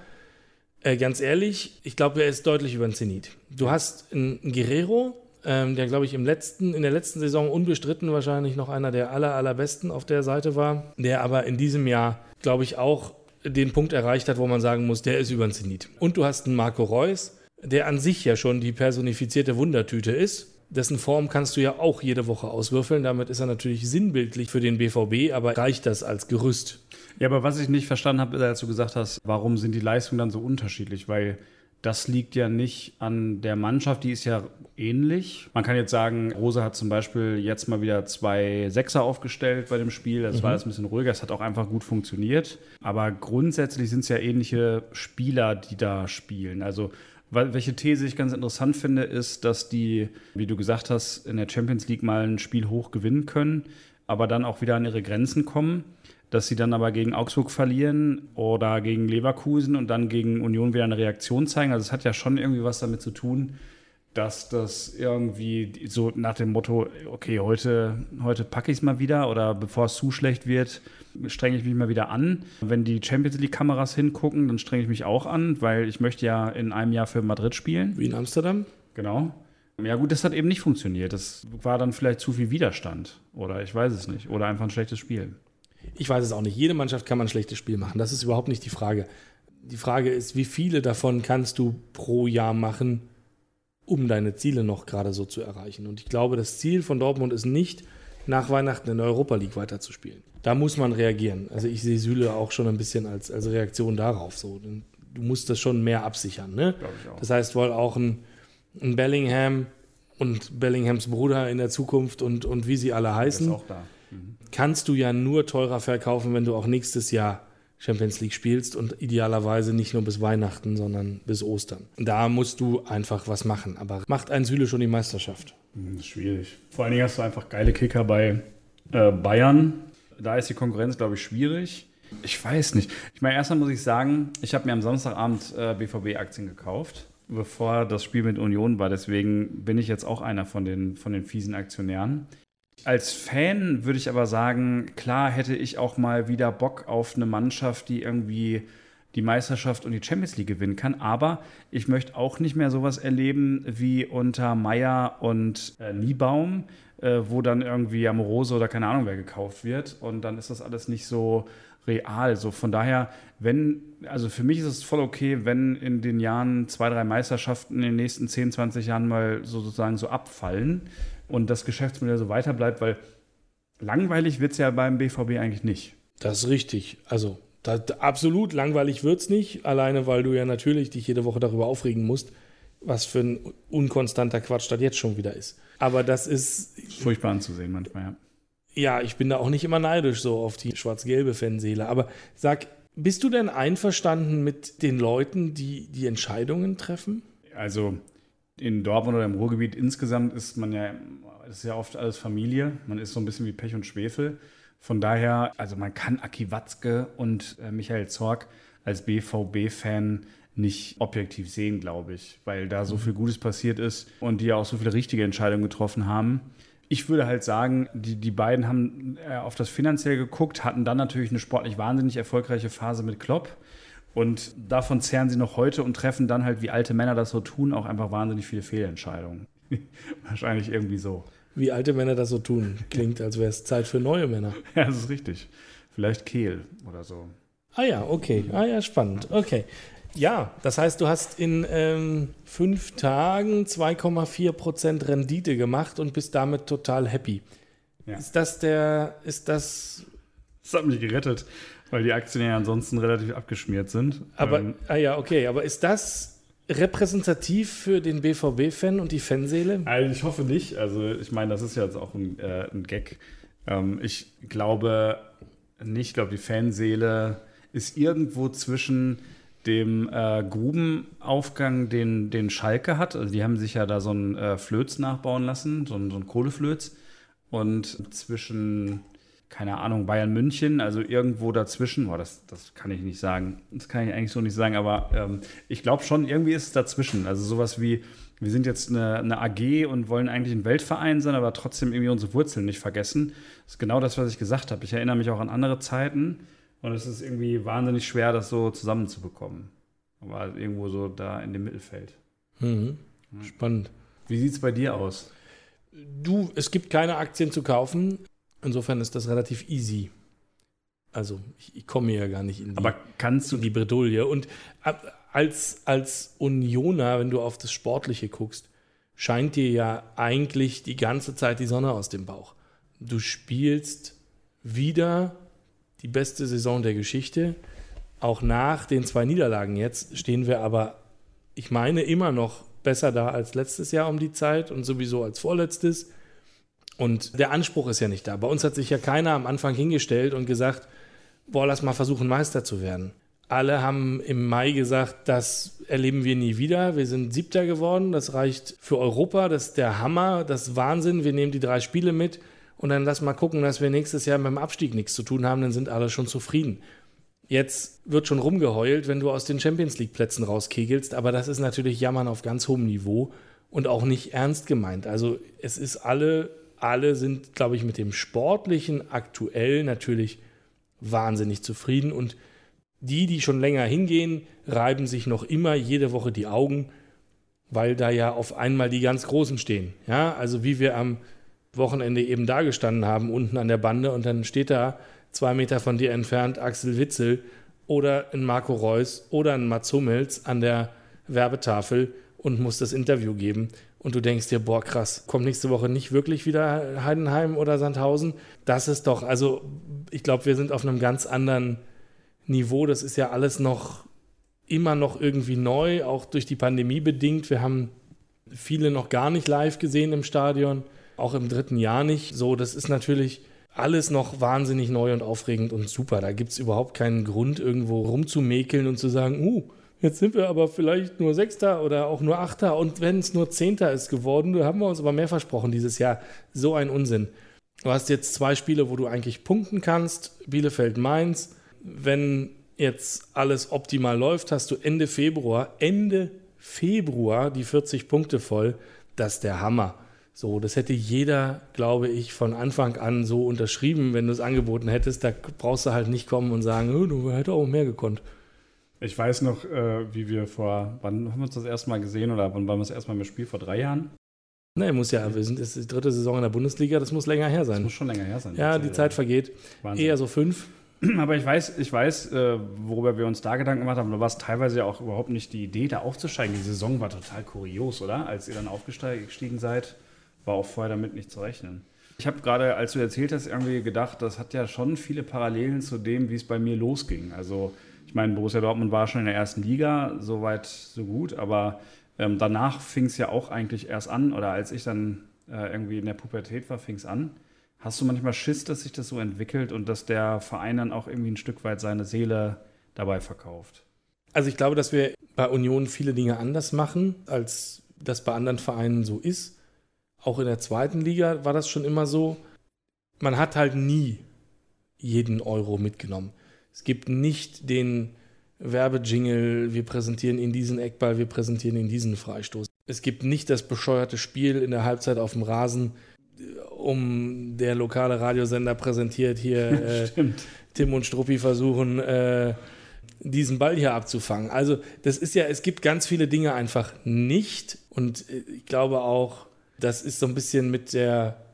Speaker 2: äh, ganz ehrlich, ich glaube, er ist deutlich über den Zenit. Du hast einen Guerrero, ähm, der, glaube ich, im letzten, in der letzten Saison unbestritten wahrscheinlich noch einer der aller, allerbesten auf der Seite war, der aber in diesem Jahr, glaube ich, auch den Punkt erreicht hat, wo man sagen muss, der ist über den Zenit. Und du hast einen Marco Reus, der an sich ja schon die personifizierte Wundertüte ist. Dessen Form kannst du ja auch jede Woche auswürfeln. Damit ist er natürlich sinnbildlich für den BVB, aber reicht das als Gerüst?
Speaker 3: Ja, aber was ich nicht verstanden habe, als du gesagt hast, warum sind die Leistungen dann so unterschiedlich? Weil das liegt ja nicht an der Mannschaft, die ist ja ähnlich. Man kann jetzt sagen, Rose hat zum Beispiel jetzt mal wieder zwei Sechser aufgestellt bei dem Spiel. Das mhm. war jetzt ein bisschen ruhiger, es hat auch einfach gut funktioniert. Aber grundsätzlich sind es ja ähnliche Spieler, die da spielen. Also welche These ich ganz interessant finde, ist, dass die, wie du gesagt hast, in der Champions League mal ein Spiel hoch gewinnen können, aber dann auch wieder an ihre Grenzen kommen. Dass sie dann aber gegen Augsburg verlieren oder gegen Leverkusen und dann gegen Union wieder eine Reaktion zeigen. Also es hat ja schon irgendwie was damit zu tun, dass das irgendwie so nach dem Motto, okay, heute, heute packe ich es mal wieder oder bevor es zu schlecht wird, strenge ich mich mal wieder an. Wenn die Champions League-Kameras hingucken, dann strenge ich mich auch an, weil ich möchte ja in einem Jahr für Madrid spielen.
Speaker 2: Wie in Amsterdam?
Speaker 3: Genau. Ja gut, das hat eben nicht funktioniert. Das war dann vielleicht zu viel Widerstand oder ich weiß es nicht. Oder einfach ein schlechtes Spiel.
Speaker 2: Ich weiß es auch nicht. Jede Mannschaft kann man ein schlechtes Spiel machen. Das ist überhaupt nicht die Frage. Die Frage ist, wie viele davon kannst du pro Jahr machen, um deine Ziele noch gerade so zu erreichen. Und ich glaube, das Ziel von Dortmund ist nicht, nach Weihnachten in der Europa League weiterzuspielen. Da muss man reagieren. Also ich sehe Süle auch schon ein bisschen als, als Reaktion darauf. So. Du musst das schon mehr absichern. Ne? Das heißt wohl auch ein, ein, Bellingham und Bellinghams Bruder in der Zukunft und, und wie sie alle heißen, mhm. kannst du ja nur teurer verkaufen, wenn du auch nächstes Jahr Champions League spielst und idealerweise nicht nur bis Weihnachten, sondern bis Ostern. Da musst du einfach was machen. Aber macht ein Süle schon die Meisterschaft?
Speaker 3: Hm, schwierig. Vor allen Dingen hast du einfach geile Kicker bei äh, Bayern. Da ist die Konkurrenz, glaube ich, schwierig. Ich weiß nicht. Ich meine, erstmal muss ich sagen, ich habe mir am Samstagabend äh, BVB-Aktien gekauft, bevor das Spiel mit Union war. Deswegen bin ich jetzt auch einer von den, von den fiesen Aktionären. Als Fan würde ich aber sagen, klar hätte ich auch mal wieder Bock auf eine Mannschaft, die irgendwie die Meisterschaft und die Champions League gewinnen kann. Aber ich möchte auch nicht mehr sowas erleben wie unter Meier und äh, Niebaum, äh, wo dann irgendwie Amorose oder keine Ahnung wer gekauft wird. Und dann ist das alles nicht so real. So von daher, wenn, also für mich ist es voll okay, wenn in den Jahren zwei, drei Meisterschaften in den nächsten 10, 20 Jahren mal so sozusagen so abfallen und das Geschäftsmodell so weiter bleibt, weil langweilig wird es ja beim BVB eigentlich nicht.
Speaker 2: Das ist richtig. Also da, absolut langweilig wird es nicht, alleine weil du ja natürlich dich jede Woche darüber aufregen musst, was für ein unkonstanter Quatsch das jetzt schon wieder ist. Aber das ist.
Speaker 3: Furchtbar anzusehen manchmal, ja.
Speaker 2: Ja, ich bin da auch nicht immer neidisch so auf die schwarz-gelbe Fanseele. Aber sag, bist du denn einverstanden mit den Leuten, die die Entscheidungen treffen?
Speaker 3: Also, In Dortmund oder im Ruhrgebiet insgesamt ist man ja, ist ja oft alles Familie. Man ist so ein bisschen wie Pech und Schwefel. Von daher, also man kann Aki Watzke und äh, Michael Zorg als BVB-Fan nicht objektiv sehen, glaube ich, weil da so viel Gutes passiert ist und die ja auch so viele richtige Entscheidungen getroffen haben. Ich würde halt sagen, die, die beiden haben äh, auf das Finanziell geguckt, hatten dann natürlich eine sportlich wahnsinnig erfolgreiche Phase mit Klopp. Und davon zehren sie noch heute und treffen dann halt, wie alte Männer das so tun, auch einfach wahnsinnig viele Fehlentscheidungen. Wahrscheinlich irgendwie so.
Speaker 2: Wie alte Männer das so tun. Klingt, als wäre es Zeit für neue Männer.
Speaker 3: Ja, das ist richtig. Vielleicht Kehl oder so.
Speaker 2: Ah ja, okay. Ah ja, spannend. Okay. Ja, das heißt, du hast in ähm, fünf Tagen 2,4 Prozent Rendite gemacht und bist damit total happy. Ja. Ist das der, ist das.
Speaker 3: Das hat mich gerettet, weil die Aktien ja ansonsten relativ abgeschmiert sind.
Speaker 2: Aber, ähm, ah ja, okay, aber ist das repräsentativ für den BVB-Fan und die Fanseele?
Speaker 3: Also ich hoffe nicht. Also ich meine, das ist ja jetzt auch ein, äh, ein Gag. Ähm, ich glaube nicht, ich glaube, die Fanseele ist irgendwo zwischen dem äh, Grubenaufgang, den, den Schalke hat. Also die haben sich ja da so einen äh, Flöz nachbauen lassen, so, ein, so einen Kohleflöz. Und zwischen, keine Ahnung, Bayern München, also irgendwo dazwischen, boah, das, das kann ich nicht sagen. Das kann ich eigentlich so nicht sagen, aber ähm, ich glaube schon, irgendwie ist es dazwischen. Also sowas wie, wir sind jetzt eine, eine, AG und wollen eigentlich ein Weltverein sein, aber trotzdem irgendwie unsere Wurzeln nicht vergessen. Das ist genau das, was ich gesagt habe. Ich erinnere mich auch an andere Zeiten und es ist irgendwie wahnsinnig schwer, das so zusammenzubekommen. Aber irgendwo so da in dem Mittelfeld.
Speaker 2: Mhm. Spannend.
Speaker 3: Wie sieht es bei dir aus?
Speaker 2: Du, es gibt keine Aktien zu kaufen. Insofern ist das relativ easy. Also, ich, ich komme ja gar nicht in die,
Speaker 3: Aber kannst du
Speaker 2: die Bredouille. Und als, als Unioner, wenn du auf das Sportliche guckst, scheint dir ja eigentlich die ganze Zeit die Sonne aus dem Bauch. Du spielst wieder die beste Saison der Geschichte. Auch nach den zwei Niederlagen jetzt stehen wir aber, ich meine, immer noch besser da als letztes Jahr um die Zeit und sowieso als vorletztes. Und der Anspruch ist ja nicht da. Bei uns hat sich ja keiner am Anfang hingestellt und gesagt, boah, lass mal versuchen, Meister zu werden. Alle haben im Mai gesagt, das erleben wir nie wieder. Wir sind Siebter geworden. Das reicht für Europa. Das ist der Hammer, das ist Wahnsinn. Wir nehmen die drei Spiele mit und dann lass mal gucken, dass wir nächstes Jahr mit dem Abstieg nichts zu tun haben, dann sind alle schon zufrieden. Jetzt wird schon rumgeheult, wenn du aus den Champions League Plätzen rauskegelst, aber das ist natürlich Jammern auf ganz hohem Niveau und auch nicht ernst gemeint. Also es ist alle, alle sind, glaube ich, mit dem Sportlichen aktuell natürlich wahnsinnig zufrieden und die, die schon länger hingehen, reiben sich noch immer jede Woche die Augen, weil da ja auf einmal die ganz Großen stehen. Ja, also wie wir am Wochenende eben da gestanden haben, unten an der Bande, und dann steht da zwei Meter von dir entfernt Axel Witzel oder ein Marco Reus oder ein Mats Hummels an der Werbetafel und muss das Interview geben. Und du denkst dir, boah, krass, kommt nächste Woche nicht wirklich wieder Heidenheim oder Sandhausen? Das ist doch, also ich glaube, wir sind auf einem ganz anderen Niveau. Das ist ja alles noch immer noch irgendwie neu, auch durch die Pandemie bedingt. Wir haben viele noch gar nicht live gesehen im Stadion auch im dritten Jahr nicht. So, das ist natürlich alles noch wahnsinnig neu und aufregend und super. Da gibt es überhaupt keinen Grund, irgendwo rumzumäkeln und zu sagen, uh, jetzt sind wir aber vielleicht nur Sechster oder auch nur Achter und wenn es nur Zehnter ist geworden, da haben wir uns aber mehr versprochen dieses Jahr. So ein Unsinn. Du hast jetzt zwei Spiele, wo du eigentlich punkten kannst. Bielefeld, Mainz. Wenn jetzt alles optimal läuft, hast du Ende Februar, Ende Februar die 40 Punkte voll. Das ist der Hammer. So, das hätte jeder, glaube ich, von Anfang an so unterschrieben, wenn du es angeboten hättest. Da brauchst du halt nicht kommen und sagen, oh, du hättest auch mehr gekonnt.
Speaker 3: Ich weiß noch, äh, wie wir vor, wann haben wir uns das erste Mal gesehen oder wann waren wir das erste Mal im Spiel? Vor drei Jahren?
Speaker 2: Nee, muss ja, wir sind, ist die dritte Saison in der Bundesliga, das muss länger her sein. Das
Speaker 3: muss schon länger her sein.
Speaker 2: Ja, die Zeit vergeht. Wahnsinn. Eher so fünf.
Speaker 3: Aber ich weiß, ich weiß, äh, worüber wir uns da Gedanken gemacht haben. Da war es teilweise ja auch überhaupt nicht die Idee, da aufzusteigen. Die Saison war total kurios, oder? Als ihr dann aufgestiegen seid war auch vorher damit nicht zu rechnen. Ich habe gerade, als du erzählt hast, irgendwie gedacht, das hat ja schon viele Parallelen zu dem, wie es bei mir losging. Also ich meine, Borussia Dortmund war schon in der ersten Liga, soweit so gut, aber ähm, danach fing es ja auch eigentlich erst an, oder als ich dann äh, irgendwie in der Pubertät war, fing es an. Hast du manchmal Schiss, dass sich das so entwickelt und dass der Verein dann auch irgendwie ein Stück weit seine Seele dabei verkauft?
Speaker 2: Also ich glaube, dass wir bei Union viele Dinge anders machen als das bei anderen Vereinen so ist. Auch in der zweiten Liga war das schon immer so. Man hat halt nie jeden Euro mitgenommen. Es gibt nicht den Werbejingle, wir präsentieren in diesen Eckball, wir präsentieren in diesen Freistoß. Es gibt nicht das bescheuerte Spiel in der Halbzeit auf dem Rasen, um der lokale Radiosender präsentiert hier äh, Tim und Struppi versuchen, äh, diesen Ball hier abzufangen. Also das ist ja, es gibt ganz viele Dinge einfach nicht und äh, ich glaube auch, das ist so ein bisschen mit der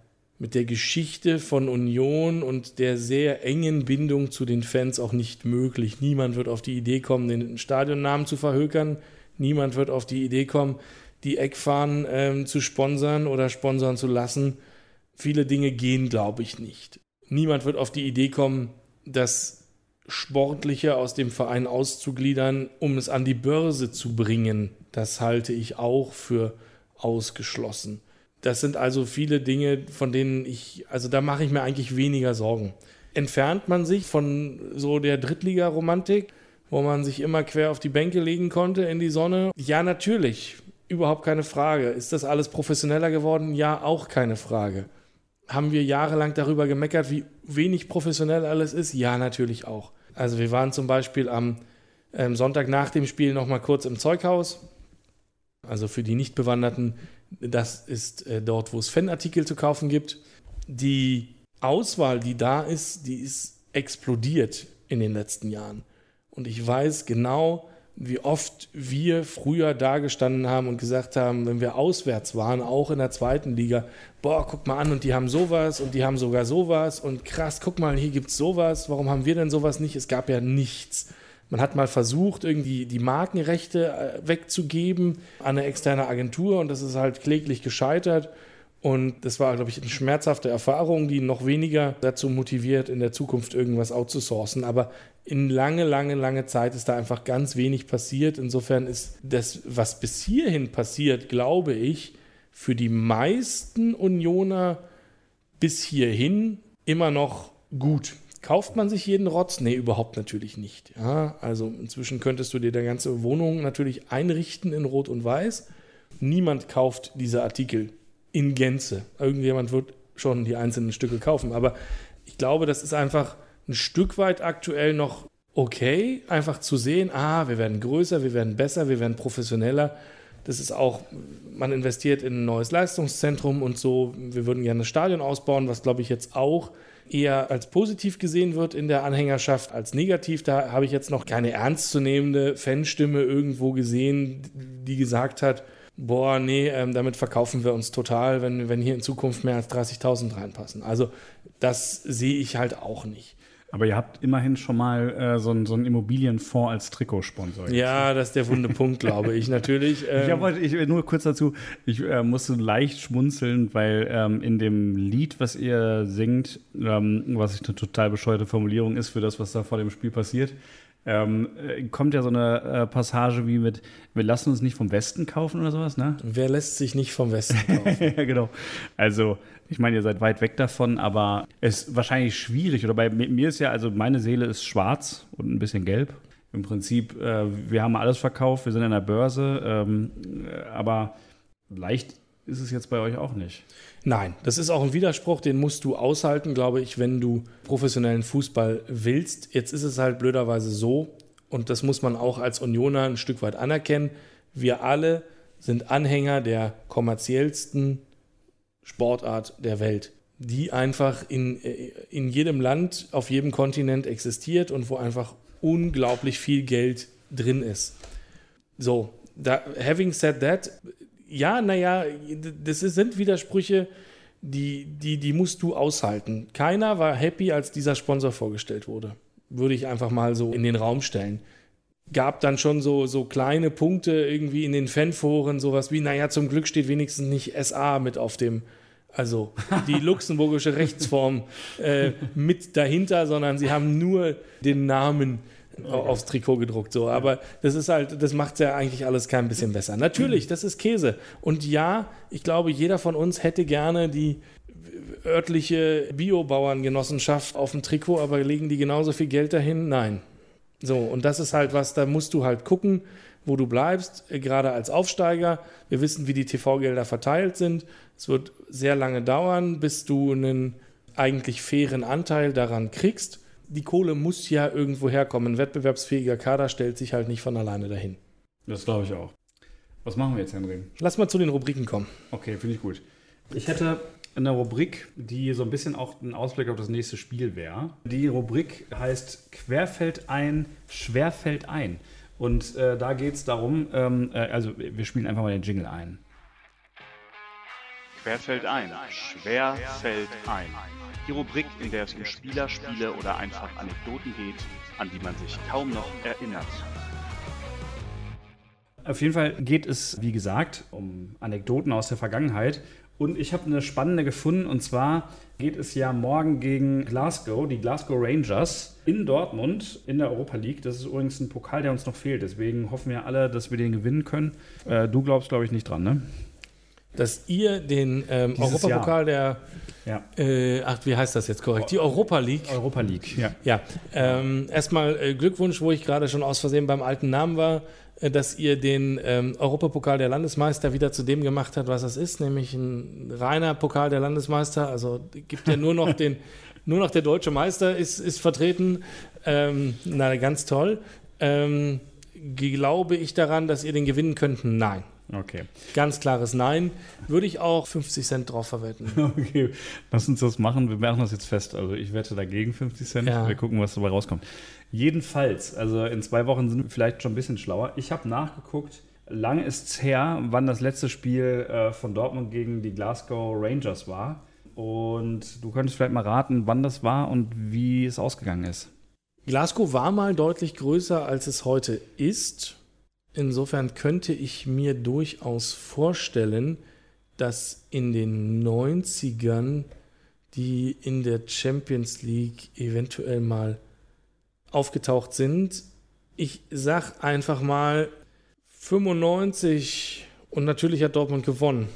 Speaker 2: mit der Geschichte von Union und der sehr engen Bindung zu den Fans auch nicht möglich. Niemand wird auf die Idee kommen, den Stadionnamen zu verhökern. Niemand wird auf die Idee kommen, die Eckfahnen ähm, zu sponsern oder sponsern zu lassen. Viele Dinge gehen, glaube ich, nicht. Niemand wird auf die Idee kommen, das Sportliche aus dem Verein auszugliedern, um es an die Börse zu bringen. Das halte ich auch für ausgeschlossen. Das sind also viele Dinge, von denen ich, also da mache ich mir eigentlich weniger Sorgen. Entfernt man sich von so der Drittliga-Romantik, wo man sich immer quer auf die Bänke legen konnte in die Sonne? Ja, natürlich. Überhaupt keine Frage. Ist das alles professioneller geworden? Ja, auch keine Frage. Haben wir jahrelang darüber gemeckert, wie wenig professionell alles ist? Ja, natürlich auch. Also wir waren zum Beispiel am ähm, Sonntag nach dem Spiel noch mal kurz im Zeughaus. Also für die Nichtbewanderten, das ist äh, dort, wo es Fanartikel zu kaufen gibt. Die Auswahl, die da ist, die ist explodiert in den letzten Jahren. Und ich weiß genau, wie oft wir früher da gestanden haben und gesagt haben, wenn wir auswärts waren, auch in der zweiten Liga, boah, guck mal an und die haben sowas und die haben sogar sowas und krass, guck mal, hier gibt es sowas, warum haben wir denn sowas nicht? Es gab ja nichts. Man hat mal versucht, irgendwie die Markenrechte äh, wegzugeben an eine externe Agentur und das ist halt kläglich gescheitert. Und das war, glaube ich, eine schmerzhafte Erfahrung, die noch weniger dazu motiviert, in der Zukunft irgendwas outzusourcen. Aber in lange, lange, lange Zeit ist da einfach ganz wenig passiert. Insofern ist das, was bis hierhin passiert, glaube ich, für die meisten Unioner bis hierhin immer noch gut. Kauft man sich jeden Rotz? Nee, überhaupt natürlich nicht. Ja, also inzwischen könntest du dir deine ganze Wohnung natürlich einrichten in Rot und Weiß. Niemand kauft diese Artikel in Gänze. Irgendjemand wird schon die einzelnen Stücke kaufen. Aber ich glaube, das ist einfach ein Stück weit aktuell noch okay, einfach zu sehen, ah, wir werden größer, wir werden besser, wir werden professioneller. Das ist auch, man investiert in ein neues Leistungszentrum und so. Wir würden gerne das Stadion ausbauen, was glaube ich jetzt auch eher als positiv gesehen wird in der Anhängerschaft als negativ. Da habe ich jetzt noch keine ernstzunehmende Fanstimme irgendwo gesehen, die gesagt hat, boah, nee, ähm, damit verkaufen wir uns total, wenn, wenn hier in Zukunft mehr als 30.000 reinpassen. Also das sehe ich halt auch nicht.
Speaker 3: Aber ihr habt immerhin schon mal äh, so, einen, so einen Immobilienfonds als Trikotsponsor.
Speaker 2: Ja, das ist der wunde Punkt, glaube ich, natürlich.
Speaker 3: Ähm, ich ich, nur kurz dazu, ich äh, musste leicht schmunzeln, weil ähm, in dem Lied, was ihr singt, ähm, was ich eine total bescheuerte Formulierung ist für das, was da vor dem Spiel passiert, ähm, äh, kommt ja so eine äh, Passage wie mit, wir lassen uns nicht vom Westen kaufen oder sowas, ne?
Speaker 2: Wer lässt sich nicht vom Westen kaufen?
Speaker 3: ja, genau. Also, ich meine, ihr seid weit weg davon, aber es ist wahrscheinlich schwierig. Oder bei mir ist ja, also meine Seele ist schwarz und ein bisschen gelb. Im Prinzip, äh, wir haben alles verkauft, wir sind an der Börse, ähm, äh, aber leicht ist es jetzt bei euch auch nicht.
Speaker 2: Nein, das ist auch ein Widerspruch, den musst du aushalten, glaube ich, wenn du professionellen Fußball willst. Jetzt ist es halt blöderweise so, und das muss man auch als Unioner ein Stück weit anerkennen, wir alle sind Anhänger der kommerziellsten Sportart der Welt, die einfach in, äh, in jedem Land, auf jedem Kontinent existiert und wo einfach unglaublich viel Geld drin ist. So, da, having said that, ja, naja, das sind Widersprüche, die, die, die musst du aushalten. Keiner war happy, als dieser Sponsor vorgestellt wurde. Würde ich einfach mal so in den Raum stellen. Gab dann schon so, so kleine Punkte irgendwie in den Fanforen, sowas wie, naja, zum Glück steht wenigstens nicht SA mit auf dem, also die luxemburgische Rechtsform äh, mit dahinter, sondern sie haben nur den Namen aufs Trikot gedruckt. So. Aber das ist halt, das macht ja eigentlich alles kein bisschen besser. Natürlich, das ist Käse. Und ja, ich glaube, jeder von uns hätte gerne die örtliche Biobauerngenossenschaft auf dem Trikot, aber legen die genauso viel Geld dahin? Nein. So, und das ist halt was, da musst du halt gucken, wo du bleibst, äh, gerade als Aufsteiger. Wir wissen, wie die TV-Gelder verteilt sind. Es wird sehr lange dauern, bis du einen eigentlich fairen Anteil daran kriegst. Die Kohle muss ja irgendwo herkommen. Ein wettbewerbsfähiger Kader stellt sich halt nicht von alleine dahin.
Speaker 3: Das glaube ich auch. Was machen wir jetzt, Henry?
Speaker 2: Lass mal zu den Rubriken kommen.
Speaker 3: Okay, finde ich gut. Ich hätte eine Rubrik, die so ein bisschen auch ein Ausblick auf das nächste Spiel wäre. Die Rubrik heißt Querfeld ein, Schwerfeld ein. Und äh, da geht es darum, ähm, äh, also wir spielen einfach mal den Jingle ein.
Speaker 1: Querfeld ein, Schwerfeld ein. Die Rubrik, in der es um Spieler, Spiele oder einfach Anekdoten geht, an die man sich kaum noch erinnert.
Speaker 3: Auf jeden Fall geht es, wie gesagt, um Anekdoten aus der Vergangenheit. Und ich habe eine spannende gefunden. Und zwar geht es ja morgen gegen Glasgow, die Glasgow Rangers in Dortmund in der Europa League. Das ist übrigens ein Pokal, der uns noch fehlt. Deswegen hoffen wir alle, dass wir den gewinnen können. Äh, du glaubst, glaube ich, nicht dran, ne?
Speaker 2: Dass ihr den ähm, Europapokal der,
Speaker 3: Ja.
Speaker 2: äh, ach, wie heißt das jetzt korrekt? Die Europa League.
Speaker 3: Europa League, ja.
Speaker 2: Ja, ähm, erstmal äh, Glückwunsch, wo ich gerade schon aus Versehen beim alten Namen war, dass ihr den ähm, Europapokal der Landesmeister wieder zu dem gemacht habt, was es ist, nämlich ein reiner Pokal der Landesmeister. Also gibt ja nur noch den, nur noch der deutsche Meister ist, ist vertreten. Ähm, na, ganz toll. Ähm, glaube ich daran, dass ihr den gewinnen könnt? Nein.
Speaker 3: Okay.
Speaker 2: Ganz klares Nein. Würde ich auch 50 Cent drauf verwetten.
Speaker 3: Okay, lass uns das machen. Wir machen das jetzt fest. Also ich wette dagegen 50 Cent.
Speaker 2: Ja.
Speaker 3: Wir gucken, was dabei rauskommt. Jedenfalls, also in zwei Wochen sind wir vielleicht schon ein bisschen schlauer. Ich habe nachgeguckt, lange ist es her, wann das letzte Spiel äh, von Dortmund gegen die Glasgow Rangers war. Und du könntest vielleicht mal raten, wann das war und wie es ausgegangen ist.
Speaker 2: Glasgow war mal deutlich größer, als es heute ist. Insofern könnte ich mir durchaus vorstellen, dass in den 90ern die in der Champions League eventuell mal aufgetaucht sind. Ich sag einfach mal 95 und natürlich hat Dortmund gewonnen.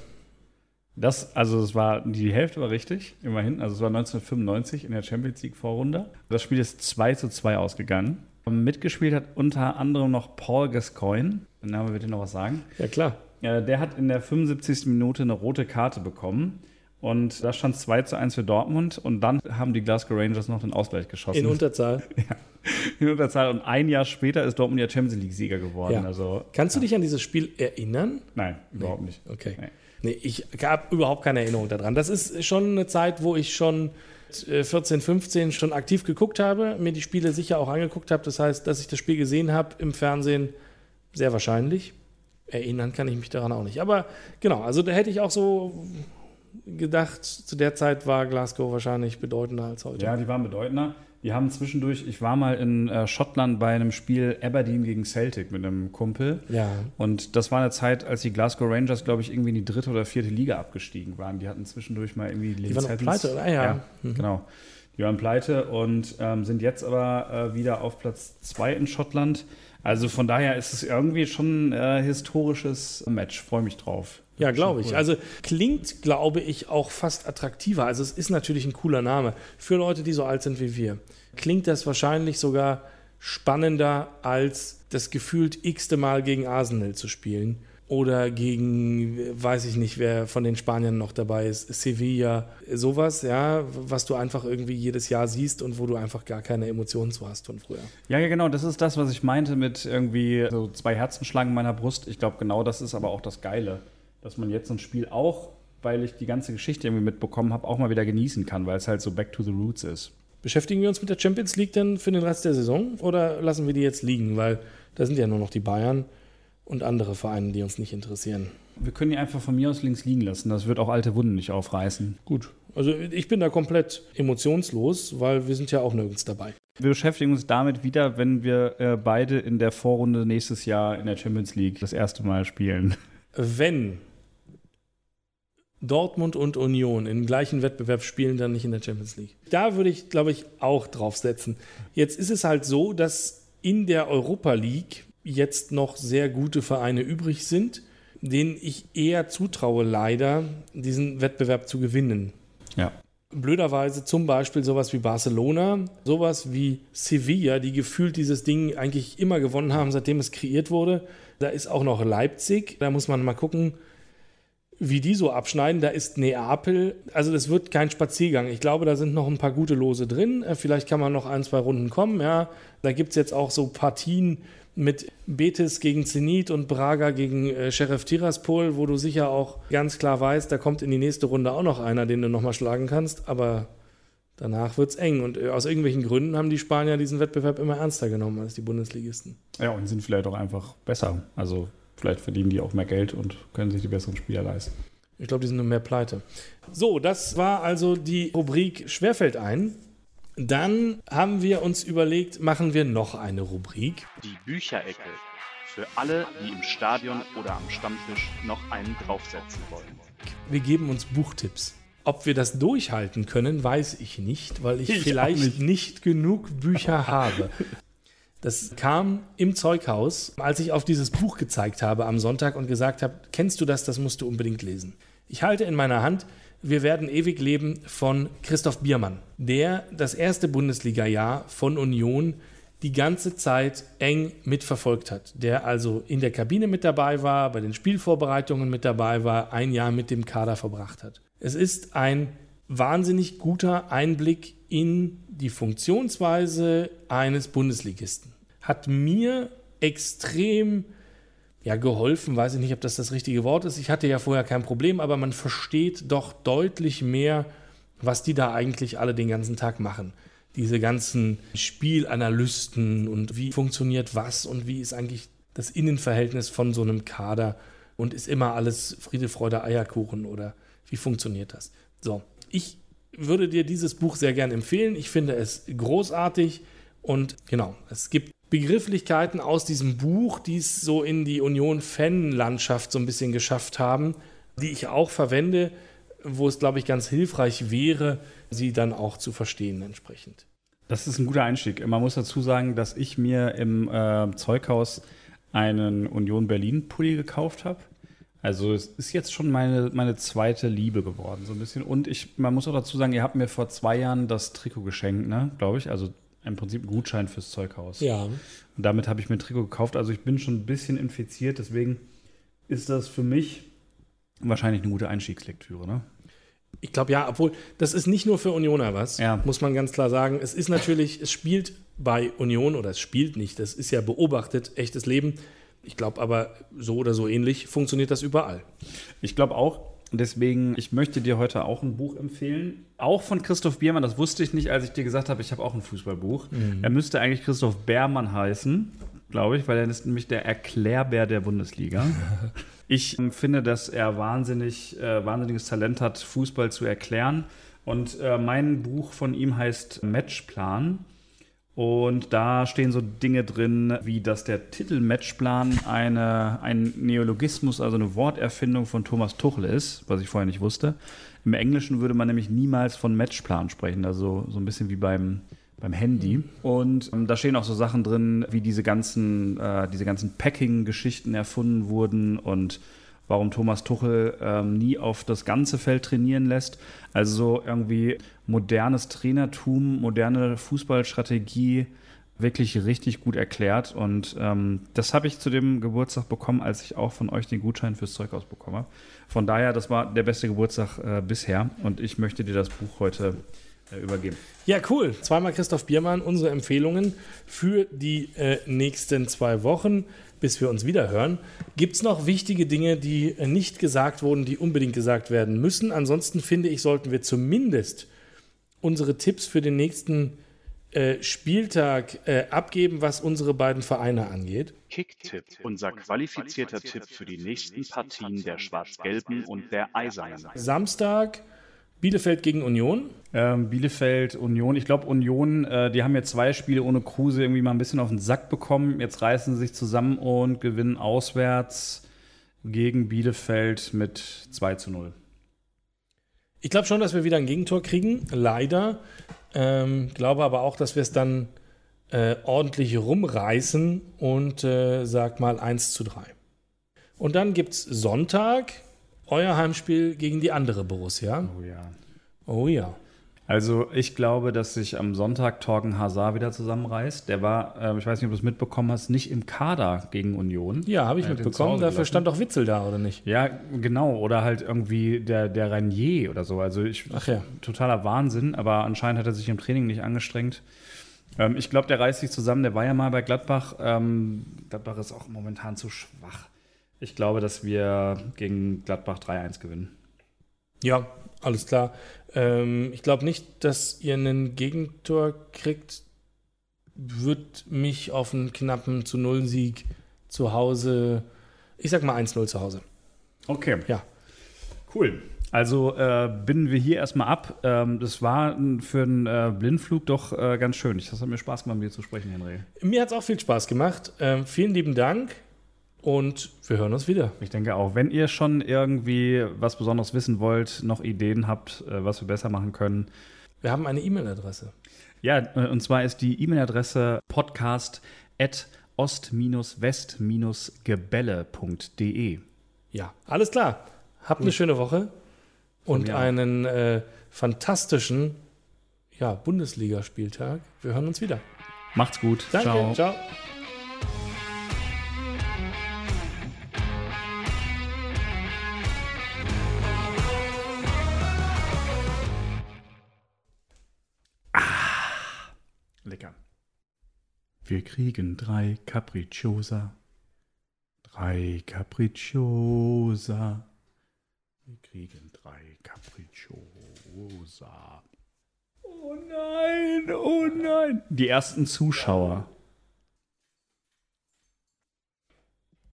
Speaker 3: Das, also es war, die Hälfte war richtig, immerhin. Also es war 1995 in der Champions League Vorrunde. Das Spiel ist 2 zu 2 ausgegangen. Mitgespielt hat unter anderem noch Paul Gascoigne. Den Namen wird dir noch was sagen.
Speaker 2: Ja klar.
Speaker 3: Der hat in der 75. Minute eine rote Karte bekommen. Und da stand 2 zu 1 für Dortmund. Und dann haben die Glasgow Rangers noch den Ausgleich geschossen.
Speaker 2: In Unterzahl.
Speaker 3: in Unterzahl. Und ein Jahr später ist Dortmund ja Champions League-Sieger geworden.
Speaker 2: Ja.
Speaker 3: Also,
Speaker 2: Kannst du dich an dieses Spiel erinnern?
Speaker 3: nein, überhaupt nicht.
Speaker 2: Okay.
Speaker 3: Nee.
Speaker 2: Nee, ich habe überhaupt keine Erinnerung daran. Das ist schon eine Zeit, wo ich schon äh, 14, 15 schon aktiv geguckt habe, mir die Spiele sicher auch angeguckt habe. Das heißt, dass ich das Spiel gesehen habe im Fernsehen, sehr wahrscheinlich. Erinnern kann ich mich daran auch nicht. Aber genau, also da hätte ich auch so gedacht, zu der Zeit war Glasgow wahrscheinlich bedeutender als heute.
Speaker 3: Ja, die waren bedeutender. Die haben zwischendurch, ich war mal in äh, Schottland bei einem Spiel Aberdeen gegen Celtic mit einem Kumpel.
Speaker 2: Ja.
Speaker 3: Und das war eine Zeit, als die Glasgow Rangers, glaube ich, irgendwie in die dritte oder vierte Liga abgestiegen waren. Die hatten zwischendurch mal irgendwie
Speaker 2: Die waren noch pleite, oder? Ah, ja. Mhm.
Speaker 3: Genau. Die waren pleite und ähm, sind jetzt aber äh, wieder auf Platz zwei in Schottland. Also von daher ist es irgendwie schon ein äh, historisches Match. Freue mich drauf.
Speaker 2: Ja, glaube ich.
Speaker 3: cool.
Speaker 2: Also klingt, glaube ich, auch fast attraktiver. Also es ist natürlich ein cooler Name für Leute, die so alt sind wie wir. Klingt das wahrscheinlich sogar spannender als das gefühlt x-te Mal gegen Arsenal zu spielen. Oder gegen, weiß ich nicht, wer von den Spaniern noch dabei ist, Sevilla, sowas, ja, was du einfach irgendwie jedes Jahr siehst und wo du einfach gar keine Emotionen zu hast von früher.
Speaker 3: Ja, ja, genau. Das ist das, was ich meinte mit irgendwie so zwei Herzenschlagen in meiner Brust. Ich glaube, genau das ist aber auch das Geile, dass man jetzt so ein Spiel auch, weil ich die ganze Geschichte irgendwie mitbekommen habe, auch mal wieder genießen kann, weil es halt so back to the roots ist.
Speaker 2: Beschäftigen wir uns mit der Champions League denn für den Rest der Saison oder lassen wir die jetzt liegen? Weil da sind ja nur noch die Bayern und andere Vereine, die uns nicht interessieren.
Speaker 3: Wir können die einfach von mir aus links liegen lassen. Das wird auch alte Wunden nicht aufreißen.
Speaker 2: Gut. Also ich bin da komplett emotionslos, weil wir sind ja auch nirgends dabei.
Speaker 3: Wir beschäftigen uns damit wieder, wenn wir äh, beide in der Vorrunde nächstes Jahr in der Champions League das erste Mal spielen.
Speaker 2: Wenn Dortmund und Union im gleichen Wettbewerb spielen, dann nicht in der Champions League. Da würde ich, glaube ich, auch drauf setzen. Jetzt ist es halt so, dass in der Europa League jetzt noch sehr gute Vereine übrig sind, denen ich eher zutraue, leider diesen Wettbewerb zu gewinnen.
Speaker 3: Ja.
Speaker 2: blöderweise zum Beispiel sowas wie Barcelona, sowas wie Sevilla, die gefühlt dieses Ding eigentlich immer gewonnen haben, seitdem es kreiert wurde. Da ist auch noch Leipzig, da muss man mal gucken, wie die so abschneiden. Da ist Neapel, also das wird kein Spaziergang. Ich glaube, da sind noch ein paar gute Lose drin. Äh, vielleicht kann man noch ein, zwei Runden kommen. Ja, da gibt es jetzt auch so Partien mit Betis gegen Zenit und Braga gegen äh, Sheriff Tiraspol, wo du sicher auch ganz klar weißt, da kommt in die nächste Runde auch noch einer, den du nochmal schlagen kannst. Aber danach wird es eng. Und äh, aus irgendwelchen Gründen haben die Spanier diesen Wettbewerb immer ernster genommen als die Bundesligisten.
Speaker 3: Ja, und sind vielleicht auch einfach besser. Also vielleicht verdienen die auch mehr Geld und können sich die besseren Spieler leisten.
Speaker 2: Ich glaube, die sind nur mehr pleite. So, das war also die Rubrik Schwerfeld ein. Dann haben wir uns überlegt, machen wir noch eine Rubrik.
Speaker 1: Die Bücherecke. Für alle, die im Stadion oder am Stammtisch noch einen draufsetzen wollen.
Speaker 2: Wir geben uns Buchtipps. Ob wir das durchhalten können, weiß ich nicht, weil ich, ich vielleicht nicht. nicht genug Bücher habe. Das kam im Zeughaus, als ich auf dieses Buch gezeigt habe am Sonntag und gesagt habe, kennst du das, das musst du unbedingt lesen. Ich halte in meiner Hand Wir werden ewig leben von Christoph Biermann, der das erste Bundesliga-Jahr von Union die ganze Zeit eng mitverfolgt hat, der also in der Kabine mit dabei war, bei den Spielvorbereitungen mit dabei war, ein Jahr mit dem Kader verbracht hat. Es ist ein wahnsinnig guter Einblick in die Funktionsweise eines Bundesligisten hat mir extrem ja, geholfen, weiß ich nicht, ob das das richtige Wort ist. Ich hatte ja vorher kein Problem, aber man versteht doch deutlich mehr, was die da eigentlich alle den ganzen Tag machen. Diese ganzen Spielanalysten und wie funktioniert was und wie ist eigentlich das Innenverhältnis von so einem Kader und ist immer alles Friede, Freude, Eierkuchen oder wie funktioniert das? So, ich würde dir dieses Buch sehr gern empfehlen. Ich finde es großartig und genau, es gibt Begrifflichkeiten aus diesem Buch, die es so in die Union-Fan-Landschaft so ein bisschen geschafft haben, die ich auch verwende, wo es, glaube ich, ganz hilfreich wäre, sie dann auch zu verstehen entsprechend.
Speaker 3: Das ist ein guter Einstieg. Man muss dazu sagen, dass ich mir im äh, Zeughaus einen Union Berlin-Pulli gekauft habe. Also es ist jetzt schon meine, meine zweite Liebe geworden, so ein bisschen. Und ich, man muss auch dazu sagen, ihr habt mir vor zwei Jahren das Trikot geschenkt, ne, glaube ich. Also im Prinzip ein Gutschein fürs Zeughaus.
Speaker 2: Ja.
Speaker 3: Und damit habe ich mir ein Trikot gekauft. Also ich bin schon ein bisschen infiziert, deswegen ist das für mich wahrscheinlich eine gute Einstiegslektüre, ne?
Speaker 2: Ich glaube ja, obwohl das ist nicht nur für Unioner was, ja. muss man ganz klar sagen. Es ist natürlich, es spielt bei Union oder es spielt nicht, das ist ja beobachtet, echtes Leben. Ich glaube aber so oder so ähnlich funktioniert das überall.
Speaker 3: Ich glaube auch, Deswegen, ich möchte dir heute auch ein Buch empfehlen. Auch von Christoph Biermann, das wusste ich nicht, als ich dir gesagt habe, ich habe auch ein Fußballbuch. Mhm. Er müsste eigentlich Christoph Bärmann heißen, glaube ich, weil er ist nämlich der Erklärbär der Bundesliga. ich ähm, finde, dass er wahnsinnig, äh, wahnsinniges Talent hat, Fußball zu erklären. Und äh, mein Buch von ihm heißt Matchplan. Und da stehen so Dinge drin, wie dass der Titel Matchplan eine, ein Neologismus, also eine Worterfindung von Thomas Tuchel ist, was ich vorher nicht wusste. Im Englischen würde man nämlich niemals von Matchplan sprechen, also so ein bisschen wie beim, beim Handy. Und ähm, da stehen auch so Sachen drin, wie diese ganzen, äh, diese ganzen Packing-Geschichten erfunden wurden und warum Thomas Tuchel ähm, nie auf das ganze Feld trainieren lässt. Also so irgendwie modernes Trainertum, moderne Fußballstrategie wirklich richtig gut erklärt. Und ähm, das habe ich zu dem Geburtstag bekommen, als ich auch von euch den Gutschein fürs Zeughaus bekomme. Von daher, das war der beste Geburtstag äh, bisher. Und ich möchte dir das Buch heute äh, übergeben.
Speaker 2: Ja, cool. Zweimal Christoph Biermann, unsere Empfehlungen für die äh, nächsten zwei Wochen bis wir uns wieder hören. Gibt es noch wichtige Dinge, die äh, nicht gesagt wurden, die unbedingt gesagt werden müssen? Ansonsten finde ich, sollten wir zumindest unsere Tipps für den nächsten äh, Spieltag äh, abgeben, was unsere beiden Vereine angeht.
Speaker 1: Kicktipp, unser qualifizierter Tipp für die nächsten Partien der Schwarz-Gelben und der Eisernen.
Speaker 2: Samstag Bielefeld gegen Union.
Speaker 3: Ähm, Bielefeld, Union. Ich glaube, Union, äh, die haben jetzt zwei Spiele ohne Kruse irgendwie mal ein bisschen auf den Sack bekommen. Jetzt reißen sie sich zusammen und gewinnen auswärts gegen Bielefeld mit 2 zu 0.
Speaker 2: Ich glaube schon, dass wir wieder ein Gegentor kriegen. Leider. Ähm, glaube aber auch, dass wir es dann äh, ordentlich rumreißen und äh, sag mal 1 zu 3. Und dann gibt es Sonntag euer Heimspiel gegen die andere Borussia.
Speaker 3: Oh ja.
Speaker 2: Oh ja.
Speaker 3: Also ich glaube, dass sich am Sonntag Torgen Hazard wieder zusammenreißt. Der war, äh, ich weiß nicht, ob du es mitbekommen hast, nicht im Kader gegen Union.
Speaker 2: Ja, habe ich
Speaker 3: zu
Speaker 2: mitbekommen. Dafür
Speaker 3: gelassen.
Speaker 2: stand auch Witzel da, oder nicht?
Speaker 3: Ja, genau. Oder halt irgendwie der, der Ranier oder so. Also ich,
Speaker 2: Ach ja.
Speaker 3: totaler Wahnsinn, aber anscheinend hat er sich im Training nicht angestrengt. Ähm, ich glaube, der reißt sich zusammen. Der war ja mal bei Gladbach. Ähm, Gladbach ist auch momentan zu schwach. Ich glaube, dass wir gegen Gladbach 3-1 gewinnen.
Speaker 2: Ja, alles klar. Ähm, ich glaube nicht, dass ihr einen Gegentor kriegt. Wird mich auf einen knappen zu Null Sieg zu Hause, ich sag mal 1-0 zu Hause.
Speaker 3: Okay.
Speaker 2: Ja.
Speaker 3: Cool. Also äh, binden wir hier erstmal ab. Ähm, das war für einen äh, Blindflug doch äh, ganz schön. Das hat mir Spaß gemacht, mit dir zu sprechen, Henry.
Speaker 2: Mir hat es auch viel Spaß gemacht. Ähm, vielen lieben Dank und wir hören uns wieder.
Speaker 3: Ich denke auch, wenn ihr schon irgendwie was Besonderes wissen wollt, noch Ideen habt, äh, was wir besser machen können.
Speaker 2: Wir haben eine E-Mail-Adresse.
Speaker 3: Ja, äh, und zwar ist die E-Mail-Adresse podcast at ost-west-gebelle.de.
Speaker 2: Ja, alles klar. Habt eine schöne Woche und einen äh, fantastischen ja, Bundesligaspieltag. Wir hören uns wieder.
Speaker 3: Macht's gut.
Speaker 2: Danke.
Speaker 3: Ciao.
Speaker 2: Ciao.
Speaker 3: Wir kriegen drei Capricciosa. Drei Capricciosa. Wir kriegen drei Capricciosa. Oh nein, oh nein. Die ersten Zuschauer.